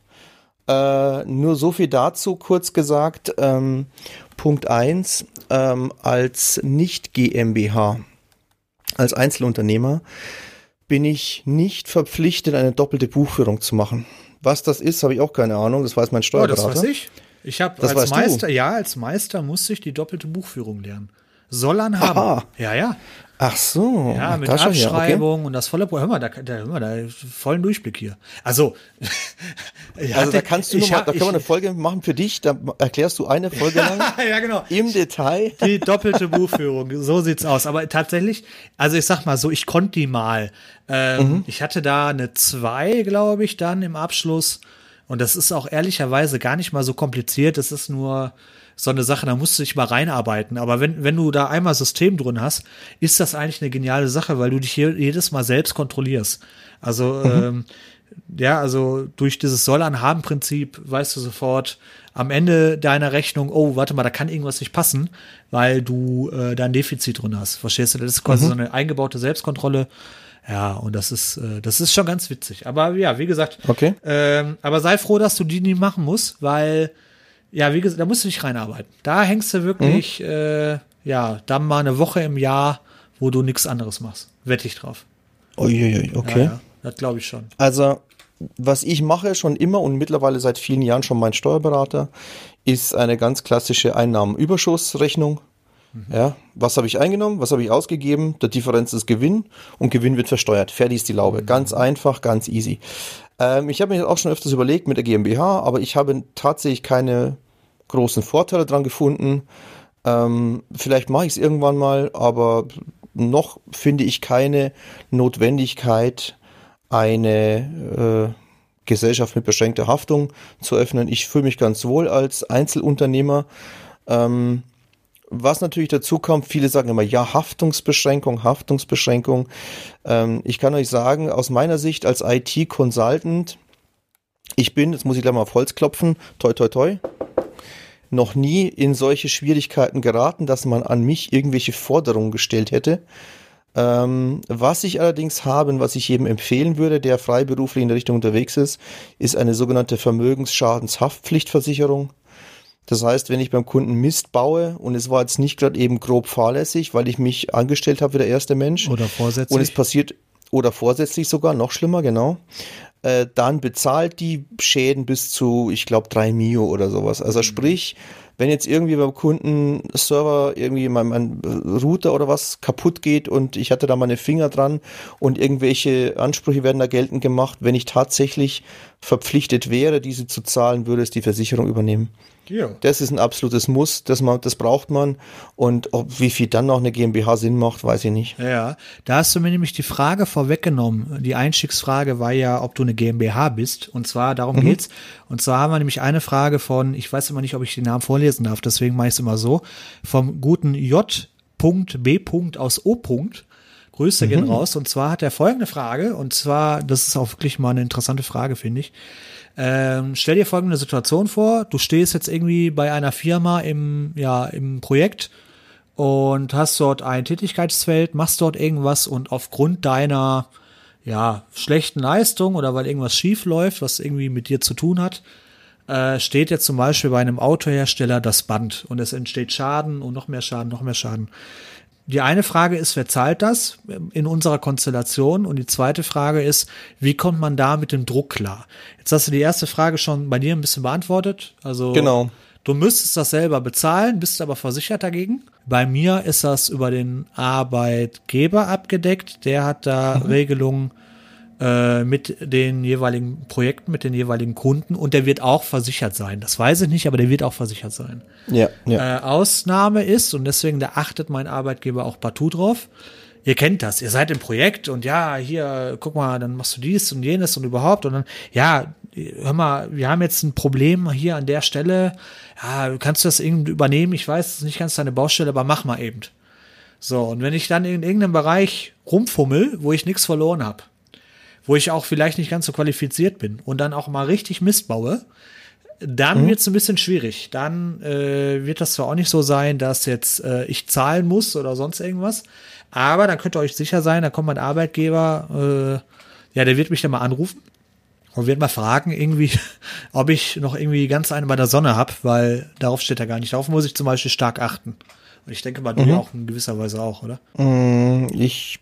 Äh, nur so viel dazu, kurz gesagt. Ähm, Punkt eins ähm, als nicht GmbH, als Einzelunternehmer, bin ich nicht verpflichtet, eine doppelte Buchführung zu machen. Was das ist, habe ich auch keine Ahnung. Das weiß mein Oh, Steuerberater. das weiß ich. Ich habe als weißt du? Meister, ja, als Meister musste ich die doppelte Buchführung lernen. Soll an haben. Aha. Ja, ja. Ach so. Ja, mit da ja, okay. Abschreibung und das volle Hör mal, da, da, hör mal, da vollen Durchblick hier. Also, ich Also da kannst du ich noch mal, hab- da können wir eine Folge machen für dich, da erklärst du eine Folge lang ja, genau. im Detail. Die doppelte Buchführung, so sieht's aus. Aber tatsächlich, also ich sag mal so, ich konnte die mal. Ähm, Mhm. Ich hatte da eine 2, glaube ich, dann im Abschluss. Und das ist auch ehrlicherweise gar nicht mal so kompliziert. Das ist nur so eine Sache, da musst du dich mal reinarbeiten. Aber wenn, wenn du da einmal System drin hast, ist das eigentlich eine geniale Sache, weil du dich hier jedes Mal selbst kontrollierst. Also, ähm, ja, also durch dieses Soll-an-Haben-Prinzip weißt du sofort am Ende deiner Rechnung, oh, warte mal, da kann irgendwas nicht passen, weil du äh, da ein Defizit drin hast. Verstehst du? Das ist quasi so eine eingebaute Selbstkontrolle. Ja, und das ist, äh, das ist schon ganz witzig. Aber ja, wie gesagt, Okay. ähm, aber sei froh, dass du die nie machen musst, weil, ja, wie gesagt, da musst du dich reinarbeiten. Da hängst du wirklich, äh, ja, dann mal eine Woche im Jahr, wo du nichts anderes machst. Wette ich drauf. Uiuiui, okay. Ja, ja, das glaube ich schon. Also, was ich mache schon immer und mittlerweile seit vielen Jahren schon mein Steuerberater, ist eine ganz klassische Einnahmenüberschussrechnung. Ja, was habe ich eingenommen, was habe ich ausgegeben? Der Differenz ist Gewinn und Gewinn wird versteuert. Fertig ist die Laube. Ganz einfach, ganz easy. Ähm, ich habe mir auch schon öfters überlegt mit der GmbH, aber ich habe tatsächlich keine großen Vorteile dran gefunden. Ähm, vielleicht mache ich es irgendwann mal, aber noch finde ich keine Notwendigkeit, eine äh, Gesellschaft mit beschränkter Haftung zu öffnen. Ich fühle mich ganz wohl als Einzelunternehmer. Ähm, was natürlich dazu kommt, viele sagen immer, ja, Haftungsbeschränkung, Haftungsbeschränkung. Ähm, ich kann euch sagen, aus meiner Sicht als IT-Consultant, ich bin, jetzt muss ich gleich mal auf Holz klopfen, toi, toi, toi, noch nie in solche Schwierigkeiten geraten, dass man an mich irgendwelche Forderungen gestellt hätte. Ähm, was ich allerdings habe und was ich jedem empfehlen würde, der freiberuflich in der Richtung unterwegs ist, ist eine sogenannte Vermögensschadenshaftpflichtversicherung. Das heißt, wenn ich beim Kunden Mist baue und es war jetzt nicht gerade eben grob fahrlässig, weil ich mich angestellt habe wie der erste Mensch Oder vorsätzlich. und es passiert oder vorsätzlich sogar noch schlimmer, genau, äh, dann bezahlt die Schäden bis zu, ich glaube, drei Mio oder sowas. Also sprich, wenn jetzt irgendwie beim Kunden Server irgendwie mein, mein Router oder was kaputt geht und ich hatte da meine Finger dran und irgendwelche Ansprüche werden da geltend gemacht, wenn ich tatsächlich verpflichtet wäre, diese zu zahlen, würde es die Versicherung übernehmen. ja. Das ist ein absolutes Muss, das, man, das braucht man. Und ob, wie viel dann noch eine GmbH Sinn macht, weiß ich nicht. Ja, da hast du mir nämlich die Frage vorweggenommen. Die Einstiegsfrage war ja, ob du eine GmbH bist. Und zwar, darum geht's. Und zwar haben wir nämlich eine Frage von, ich weiß immer nicht, ob ich den Namen vorlesen darf, deswegen mache ich es immer so, vom guten J.B. aus O. Grüße gehen raus. Und zwar hat er folgende Frage, und zwar, das ist auch wirklich mal eine interessante Frage, finde ich. Ähm, stell dir folgende Situation vor, du stehst jetzt irgendwie bei einer Firma im, ja, im Projekt und hast dort ein Tätigkeitsfeld, machst dort irgendwas und aufgrund deiner ja, schlechten Leistung oder weil irgendwas schief läuft, was irgendwie mit dir zu tun hat, äh, steht jetzt zum Beispiel bei einem Autohersteller das Band und es entsteht Schaden und noch mehr Schaden, noch mehr Schaden. Die eine Frage ist, wer zahlt das in unserer Konstellation? Und die zweite Frage ist, wie kommt man da mit dem Druck klar? Jetzt hast du die erste Frage schon bei dir ein bisschen beantwortet. Also Genau. Du müsstest das selber bezahlen, bist aber versichert dagegen. Bei mir ist das über den Arbeitgeber abgedeckt. Der hat da Regelungen, äh, mit den jeweiligen Projekten, mit den jeweiligen Kunden und der wird auch versichert sein. Das weiß ich nicht, aber der wird auch versichert sein. Ja, ja. Äh, Ausnahme ist, und deswegen, da achtet mein Arbeitgeber auch partout drauf, ihr kennt das, ihr seid im Projekt und ja, hier, guck mal, dann machst du dies und jenes und überhaupt und dann, ja, hör mal, wir haben jetzt ein Problem hier an der Stelle, ja, kannst du das irgendwie übernehmen? Ich weiß, es ist nicht ganz deine Baustelle, aber mach mal eben. So, und wenn ich dann in irgendeinem Bereich rumfummel, wo ich nichts verloren habe, wo ich auch vielleicht nicht ganz so qualifiziert bin und dann auch mal richtig Mist baue, dann mhm. wird es ein bisschen schwierig. Dann äh, wird das zwar auch nicht so sein, dass jetzt äh, ich zahlen muss oder sonst irgendwas, aber dann könnt ihr euch sicher sein, da kommt mein Arbeitgeber, äh, ja, der wird mich dann mal anrufen und wird mal fragen, irgendwie, ob ich noch irgendwie ganz eine bei der Sonne hab, weil darauf steht er gar nicht. Darauf muss ich zum Beispiel stark achten. Und ich denke mal, du mhm. auch in gewisser Weise auch, oder? Mm, ich,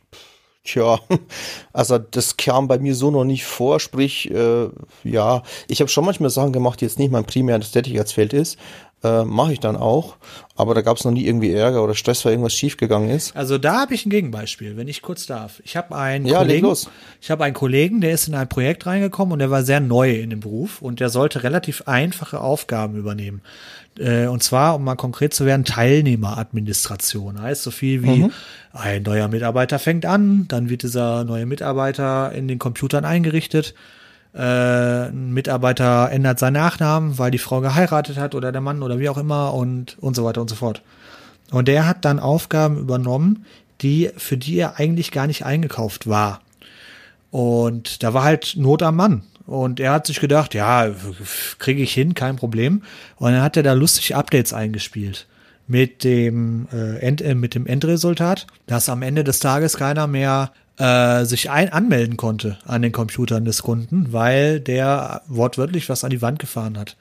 tja, also das kam bei mir so noch nicht vor, sprich, äh, ja, ich habe schon manchmal Sachen gemacht, die jetzt nicht mein primäres Tätigkeitsfeld ist, äh, mache ich dann auch. Aber da gab es noch nie irgendwie Ärger oder Stress, weil irgendwas schiefgegangen ist. Also da habe ich ein Gegenbeispiel, wenn ich kurz darf. Ich habe einen ja, Kollegen, ich habe einen Kollegen, der ist in ein Projekt reingekommen und der war sehr neu in dem Beruf und der sollte relativ einfache Aufgaben übernehmen. Äh, und zwar, um mal konkret zu werden, Teilnehmeradministration. Heißt so viel wie mhm. ein neuer Mitarbeiter fängt an, dann wird dieser neue Mitarbeiter in den Computern eingerichtet äh, ein Mitarbeiter ändert seinen Nachnamen, weil die Frau geheiratet hat oder der Mann oder wie auch immer und, und so weiter und so fort. Und der hat dann Aufgaben übernommen, die, für die er eigentlich gar nicht eingekauft war. Und da war halt Not am Mann. Und er hat sich gedacht, ja, kriege ich hin, kein Problem. Und dann hat er da lustig Updates eingespielt mit dem, äh, End, äh, mit dem Endresultat, dass am Ende des Tages keiner mehr äh, sich ein anmelden konnte an den Computern des Kunden, weil der wortwörtlich was an die Wand gefahren hat.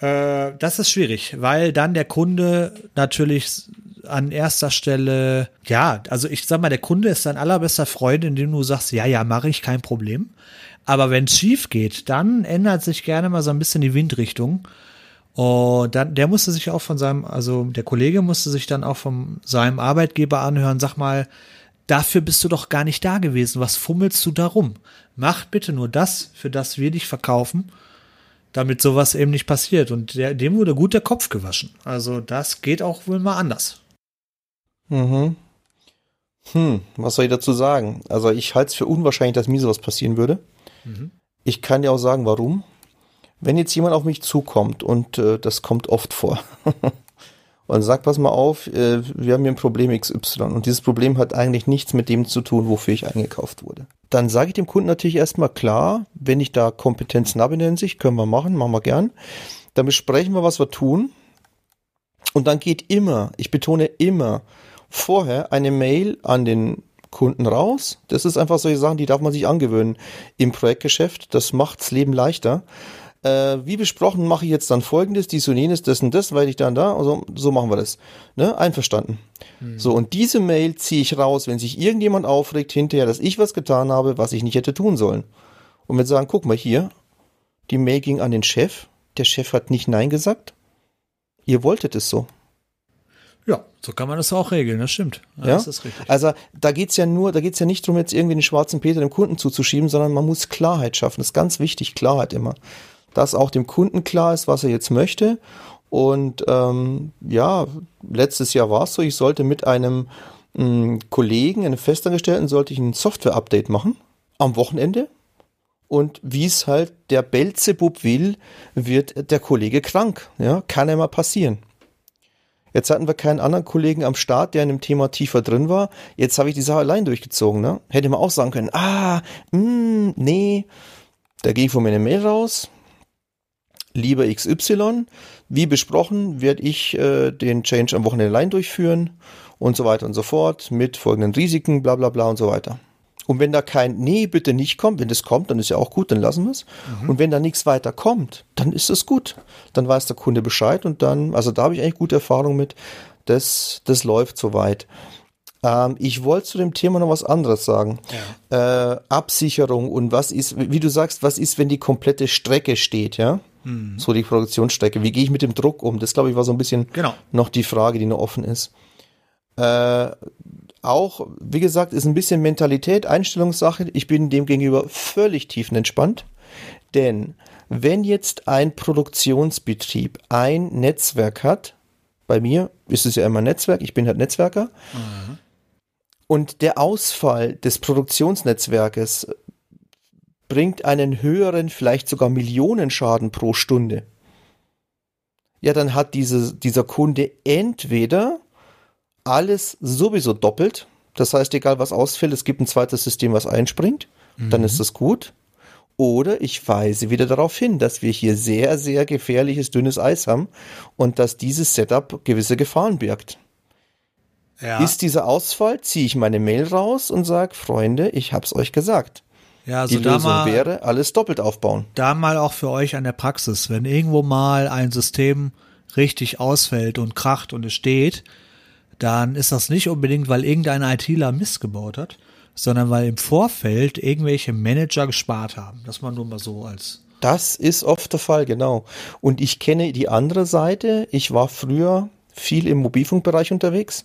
Äh, das ist schwierig, weil dann der Kunde natürlich an erster Stelle, ja, also ich sag mal, der Kunde ist dein allerbester Freund, indem du sagst, ja, ja, mache ich, kein Problem. Aber wenn es schief geht, dann ändert sich gerne mal so ein bisschen die Windrichtung. Und dann, der musste sich auch von seinem, also der Kollege musste sich dann auch von seinem Arbeitgeber anhören, sag mal, Dafür bist du doch gar nicht da gewesen. Was fummelst du darum? Mach bitte nur das, für das wir dich verkaufen, damit sowas eben nicht passiert. Und der, dem wurde gut der Kopf gewaschen. Also das geht auch wohl mal anders. Mhm. Hm, was soll ich dazu sagen? Also ich halte es für unwahrscheinlich, dass mir sowas passieren würde. Mhm. Ich kann dir auch sagen, warum. Wenn jetzt jemand auf mich zukommt und äh, das kommt oft vor, und sagt, pass mal auf, äh, wir haben hier ein Problem XY und dieses Problem hat eigentlich nichts mit dem zu tun, wofür ich eingekauft wurde. Dann sage ich dem Kunden natürlich erstmal klar, wenn ich da Kompetenzen habe in der Hinsicht, können wir machen, machen wir gern. Dann besprechen wir, was wir tun. Und dann geht immer, ich betone immer, vorher eine Mail an den Kunden raus. Das ist einfach solche Sachen, die darf man sich angewöhnen im Projektgeschäft. Das macht's Leben leichter äh, wie besprochen mache ich jetzt dann folgendes, dies und jenes, das und das, weil ich dann da, also so machen wir das. Ne? Einverstanden. Mhm. So, und diese Mail ziehe ich raus, wenn sich irgendjemand aufregt hinterher, dass ich was getan habe, was ich nicht hätte tun sollen. Und wir sagen, guck mal hier, die Mail ging an den Chef, der Chef hat nicht Nein gesagt. Ihr wolltet es so. So kann man das auch regeln, das stimmt. Ja, ja? Das ist richtig. Also da geht's ja nur, da geht's ja nicht darum, jetzt irgendwie den schwarzen Peter dem Kunden zuzuschieben, sondern man muss Klarheit schaffen. Das ist ganz wichtig, Klarheit immer dass auch dem Kunden klar ist, was er jetzt möchte. Und ähm, ja, letztes Jahr war es so, ich sollte mit einem mh, hm, Kollegen, einem Festangestellten, sollte ich ein Software-Update machen am Wochenende. Und wie es halt der Belzebub will, wird der Kollege krank. Ja, kann ja mal passieren. Jetzt hatten wir keinen anderen Kollegen am Start, der in dem Thema tiefer drin war. Jetzt habe ich die Sache allein durchgezogen. Ne? Hätte man auch sagen können, ah, mh, hm, nee. Da gehe ich von mir eine Mail raus, lieber XY. Wie besprochen werde ich äh, den Change am Wochenende allein durchführen und so weiter und so fort mit folgenden Risiken, bla bla bla und so weiter. Und wenn da kein Nee, bitte nicht kommt, wenn das kommt, dann ist ja auch gut, dann lassen wir es. Mhm. Und wenn da nichts weiter kommt, dann ist es gut. Dann weiß der Kunde Bescheid und dann, also da habe ich eigentlich gute Erfahrung mit, das, das läuft soweit. Ähm, ich wollte zu dem Thema noch was anderes sagen. Ja. Äh, Absicherung und was ist, wie du sagst, was ist, wenn die komplette Strecke steht, ja? Mhm. So die Produktionsstrecke. Wie gehe ich mit dem Druck um? Das, glaube ich, war so ein bisschen genau. noch die Frage, die noch offen ist. Äh, auch, wie gesagt, ist ein bisschen Mentalität, Einstellungssache. Ich bin dem gegenüber völlig tiefenentspannt. Denn wenn jetzt ein Produktionsbetrieb ein Netzwerk hat, bei mir ist es ja immer Netzwerk, ich bin halt Netzwerker, mhm. und der Ausfall des Produktionsnetzwerkes bringt einen höheren, vielleicht sogar Millionenschaden pro Stunde, ja, dann hat diese, dieser Kunde entweder alles sowieso doppelt, das heißt, egal was ausfällt, es gibt ein zweites System, was einspringt, mhm. dann ist das gut. Oder ich weise wieder darauf hin, dass wir hier sehr, sehr gefährliches dünnes Eis haben und dass dieses Setup gewisse Gefahren birgt. Ja. Ist dieser Ausfall, ziehe ich meine Mail raus und sage, Freunde, ich hab's euch gesagt. Ja, also Die Lösung mal, wäre, alles doppelt aufbauen. Da mal auch für euch an der Praxis, wenn irgendwo mal ein System richtig ausfällt und kracht und es steht, dann ist das nicht unbedingt, weil irgendein ITler Mist gebaut hat, sondern weil im Vorfeld irgendwelche Manager gespart haben. Das mal nur mal so als. Das ist oft der Fall, genau. Und ich kenne die andere Seite. Ich war früher viel im Mobilfunkbereich unterwegs.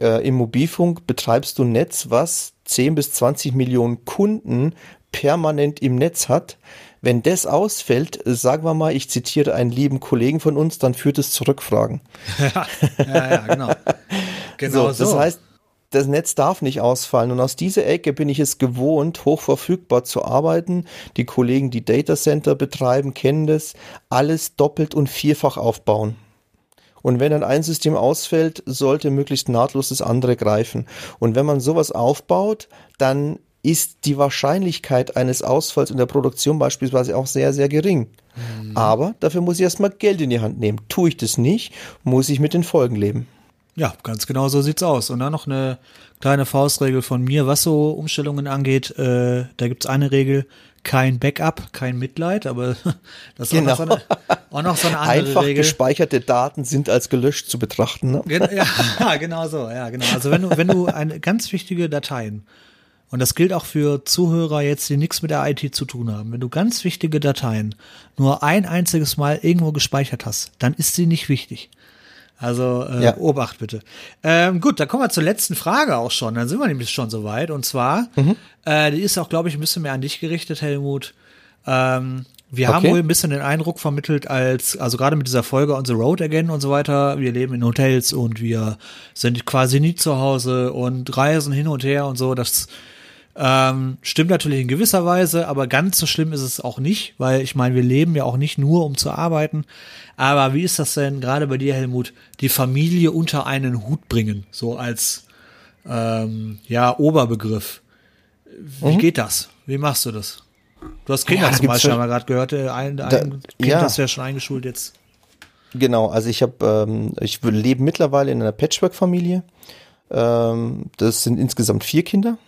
Äh, Im Mobilfunk betreibst du ein Netz, was 10 bis 20 Millionen Kunden permanent im Netz hat. Wenn das ausfällt, sagen wir mal, ich zitiere einen lieben Kollegen von uns, dann führt es zu Rückfragen. ja, ja, ja, genau. genau so, das heißt, das Netz darf nicht ausfallen. Und aus dieser Ecke bin ich es gewohnt, hochverfügbar zu arbeiten. Die Kollegen, die Datacenter betreiben, kennen das. Alles doppelt und vierfach aufbauen. Und wenn dann ein System ausfällt, sollte möglichst nahtlos das andere greifen. Und wenn man sowas aufbaut, dann ist die Wahrscheinlichkeit eines Ausfalls in der Produktion beispielsweise auch sehr, sehr gering. Mhm. Aber dafür muss ich erstmal Geld in die Hand nehmen. Tue ich das nicht, muss ich mit den Folgen leben. Ja, ganz genau so sieht's aus. Und dann noch eine kleine Faustregel von mir, was so Umstellungen angeht. Äh, da gibt's eine Regel, kein Backup, kein Mitleid, aber das ist genau. auch, noch so eine, auch noch so eine andere Einfach Regel. gespeicherte Daten sind als gelöscht zu betrachten. Ne? Ja, genau so, ja, genau. Also wenn du, wenn du eine ganz wichtige Dateien, und das gilt auch für Zuhörer jetzt, die nichts mit der IT zu tun haben, wenn du ganz wichtige Dateien nur ein einziges Mal irgendwo gespeichert hast, dann ist sie nicht wichtig. Also äh, ja. Obacht bitte. Ähm, gut, dann kommen wir zur letzten Frage auch schon. Dann sind wir nämlich schon soweit. Und zwar, mhm. äh, die ist auch, glaube ich, ein bisschen mehr an dich gerichtet, Helmut. Ähm, wir okay. haben wohl ein bisschen den Eindruck vermittelt, als, also gerade mit dieser Folge On the Road Again und so weiter, wir leben in Hotels und wir sind quasi nie zu Hause und reisen hin und her und so. Das ähm, stimmt natürlich in gewisser Weise, aber ganz so schlimm ist es auch nicht, weil ich meine, wir leben ja auch nicht nur, um zu arbeiten. Aber wie ist das denn gerade bei dir, Helmut, die Familie unter einen Hut bringen, so als ähm, ja Oberbegriff? Wie mhm. geht das? Wie machst du das? Du hast Kinder ja, zum Beispiel, haben wir gerade gehört, äh, ein, ein da, Kind ja. hast du ja schon eingeschult jetzt. Genau, also ich habe, ähm, ich lebe mittlerweile in einer Patchwork-Familie. Ähm, das sind insgesamt vier Kinder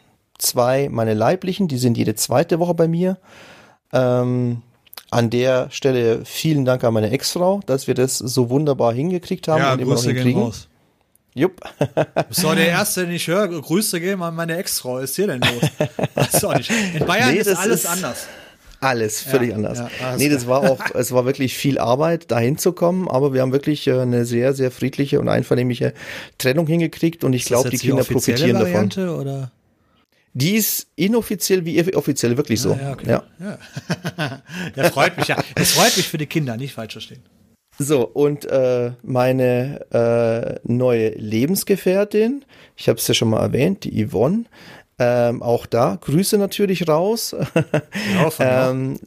zwei meine leiblichen, die sind jede zweite Woche bei mir. Ähm, an der Stelle vielen Dank an meine Ex-Frau, dass wir das so wunderbar hingekriegt haben ja, und immer noch hinkriegen. Raus. Jupp. Bist doch der Erste, den ich höre. Grüße gehen an meine Ex-Frau. Ist hier denn los? Auch nicht. In Bayern nee, ist alles ist anders. Alles völlig ja, anders. Ja, nee, das war auch, es war wirklich viel Arbeit, dahin zu kommen, aber wir haben wirklich äh, eine sehr, sehr friedliche und einvernehmliche Trennung hingekriegt und ich glaube, die Kinder profitieren Variante, davon. Oder? Die ist inoffiziell wie offiziell wirklich so. Ja, okay. ja. ja. das freut mich ja. Das freut mich für die Kinder, nicht falsch verstehen. So, und äh, meine äh, neue Lebensgefährtin, ich habe es ja schon mal erwähnt, die Yvonne, ähm, auch da Grüße natürlich raus. Ja, ähm,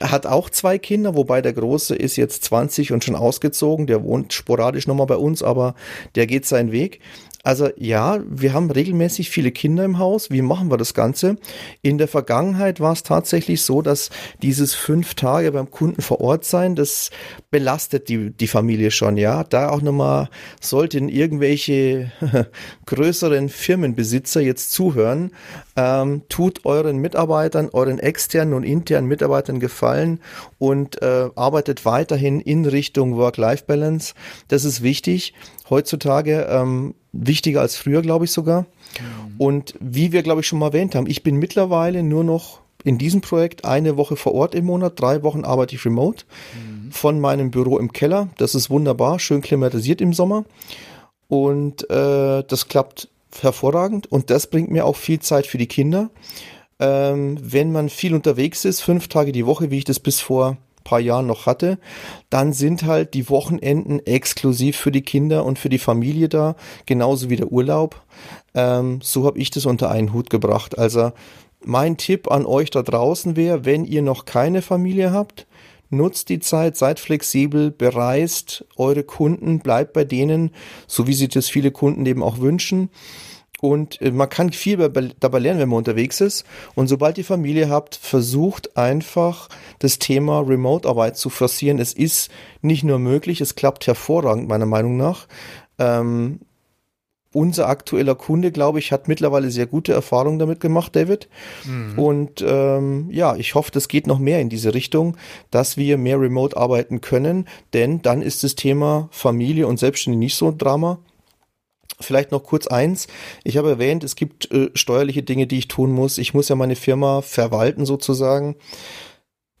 hat auch zwei Kinder, wobei der Große ist jetzt 20 und schon ausgezogen. Der wohnt sporadisch nochmal bei uns, aber der geht seinen Weg. Also ja, wir haben regelmäßig viele Kinder im Haus. Wie machen wir das Ganze? In der Vergangenheit war es tatsächlich so, dass dieses fünf Tage beim Kunden vor Ort sein, das belastet die, die Familie schon, ja. Da auch nochmal sollten irgendwelche größeren Firmenbesitzer jetzt zuhören, ähm, tut euren Mitarbeitern, euren externen und internen Mitarbeitern gefallen und äh, arbeitet weiterhin in Richtung Work-Life-Balance. Das ist wichtig. Heutzutage ähm, wichtiger als früher, glaube ich sogar. Mhm. Und wie wir, glaube ich, schon mal erwähnt haben, ich bin mittlerweile nur noch in diesem Projekt eine Woche vor Ort im Monat, drei Wochen arbeite ich remote mhm. von meinem Büro im Keller. Das ist wunderbar, schön klimatisiert im Sommer. Und äh, das klappt hervorragend und das bringt mir auch viel Zeit für die Kinder. Ähm, wenn man viel unterwegs ist, fünf Tage die Woche, wie ich das bis vor paar Jahren noch hatte, dann sind halt die Wochenenden exklusiv für die Kinder und für die Familie da, genauso wie der Urlaub. Ähm, so habe ich das unter einen Hut gebracht. Also mein Tipp an euch da draußen wäre, wenn ihr noch keine Familie habt, nutzt die Zeit, seid flexibel, bereist eure Kunden, bleibt bei denen, so wie sich das viele Kunden eben auch wünschen. Und äh, man kann viel dabei lernen, wenn man unterwegs ist. Und sobald ihr Familie habt, versucht einfach das Thema Remote-Arbeit zu forcieren. Es ist nicht nur möglich, es klappt hervorragend, meiner Meinung nach. Ähm, unser aktueller Kunde, glaube ich, hat mittlerweile sehr gute Erfahrungen damit gemacht, David. Mhm. Und ähm, ja, ich hoffe, das geht noch mehr in diese Richtung, dass wir mehr remote arbeiten können, denn dann ist das Thema Familie und Selbstständig nicht so ein Drama. Vielleicht noch kurz eins. Ich habe erwähnt, es gibt äh, steuerliche Dinge, die ich tun muss. Ich muss ja meine Firma verwalten sozusagen.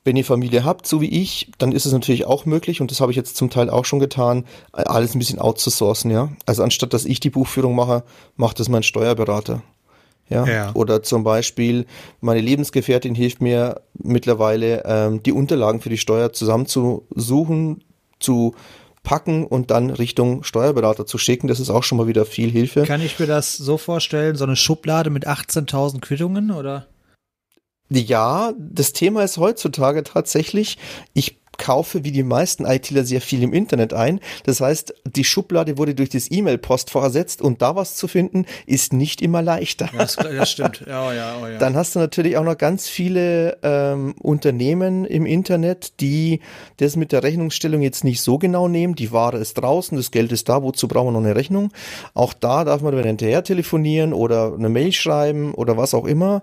Wenn ihr Familie habt, so wie ich, dann ist es natürlich auch möglich, und das habe ich jetzt zum Teil auch schon getan, alles ein bisschen outzusourcen, ja. Also anstatt dass ich die Buchführung mache, macht es mein Steuerberater. Ja? ja. Oder zum Beispiel, meine Lebensgefährtin hilft mir mittlerweile, ähm, die Unterlagen für die Steuer zusammenzusuchen, zu packen und dann Richtung Steuerberater zu schicken. Das ist auch schon mal wieder viel Hilfe. Kann ich mir das so vorstellen, so eine Schublade mit 18.000 Quittungen oder? Ja, das Thema ist heutzutage tatsächlich, ich kaufe wie die meisten ITler sehr viel im Internet ein. Das heißt, die Schublade wurde durch das E-Mail-Postfach ersetzt und da was zu finden, ist nicht immer leichter. Ja, das, das stimmt. Ja, ja, oh, ja. Dann hast du natürlich auch noch ganz viele ähm, Unternehmen im Internet, die das mit der Rechnungsstellung jetzt nicht so genau nehmen. Die Ware ist draußen, das Geld ist da, wozu brauchen wir noch eine Rechnung? Auch da darf man dann hinterher telefonieren oder eine Mail schreiben oder was auch immer.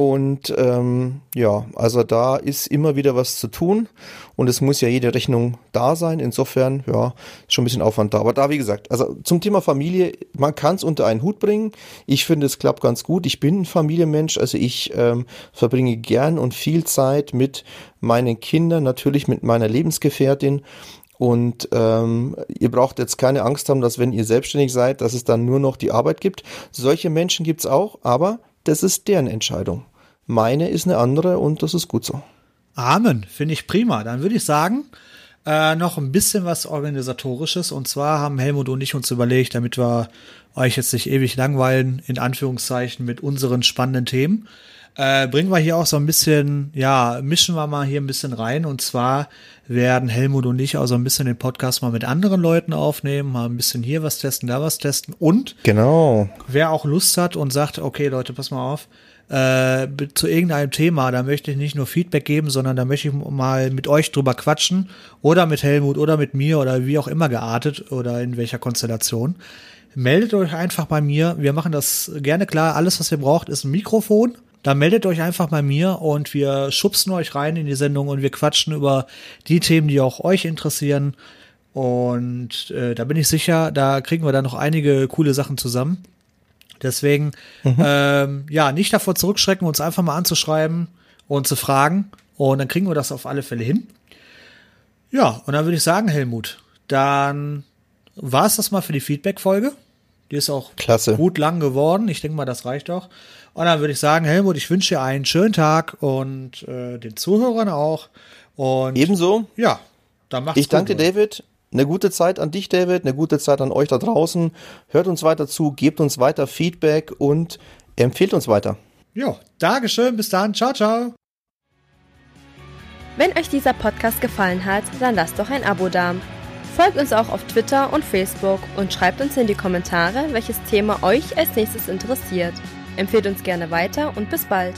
Und ähm, ja, also da ist immer wieder was zu tun und es muss ja jede Rechnung da sein. Insofern, ja, ist schon ein bisschen Aufwand da. Aber da, wie gesagt, also zum Thema Familie, man kann es unter einen Hut bringen. Ich finde, es klappt ganz gut. Ich bin ein Familienmensch, also ich ähm, verbringe gern und viel Zeit mit meinen Kindern, natürlich mit meiner Lebensgefährtin. Und ähm, ihr braucht jetzt keine Angst haben, dass wenn ihr selbstständig seid, dass es dann nur noch die Arbeit gibt. Solche Menschen gibt es auch, aber das ist deren Entscheidung. Meine ist eine andere und das ist gut so. Amen, finde ich prima. Dann würde ich sagen, äh, noch ein bisschen was Organisatorisches. Und zwar haben Helmut und ich uns überlegt, damit wir euch jetzt nicht ewig langweilen, in Anführungszeichen, mit unseren spannenden Themen, äh, bringen wir hier auch so ein bisschen, ja, mischen wir mal hier ein bisschen rein. Und zwar werden Helmut und ich auch so ein bisschen den Podcast mal mit anderen Leuten aufnehmen, mal ein bisschen hier was testen, da was testen. Und genau. wer auch Lust hat und sagt, okay, Leute, pass mal auf, äh, zu irgendeinem Thema, da möchte ich nicht nur Feedback geben, sondern da möchte ich mal mit euch drüber quatschen oder mit Helmut oder mit mir oder wie auch immer geartet oder in welcher Konstellation. Meldet euch einfach bei mir. Wir machen das gerne klar. Alles, was ihr braucht, ist ein Mikrofon. Da meldet euch einfach bei mir und wir schubsen euch rein in die Sendung und wir quatschen über die Themen, die auch euch interessieren. Und äh, da bin ich sicher, da kriegen wir dann noch einige coole Sachen zusammen. Deswegen, mhm. ähm, ja, nicht davor zurückschrecken, uns einfach mal anzuschreiben und zu fragen. Und dann kriegen wir das auf alle Fälle hin. Ja, und dann würde ich sagen, Helmut, dann war es das mal für die Feedback-Folge. Die ist auch Klasse. gut lang geworden. Ich denke mal, das reicht auch. Und dann würde ich sagen, Helmut, ich wünsche dir einen schönen Tag und äh, den Zuhörern auch. Und ebenso. Ja, dann macht's Ich gut, danke, oder? David. Eine gute Zeit an dich, David, eine gute Zeit an euch da draußen. Hört uns weiter zu, gebt uns weiter Feedback und empfehlt uns weiter. Ja, Dankeschön, bis dann, ciao, ciao. Wenn euch dieser Podcast gefallen hat, dann lasst doch ein Abo da. Folgt uns auch auf Twitter und Facebook und schreibt uns in die Kommentare, welches Thema euch als nächstes interessiert. Empfehlt uns gerne weiter und bis bald.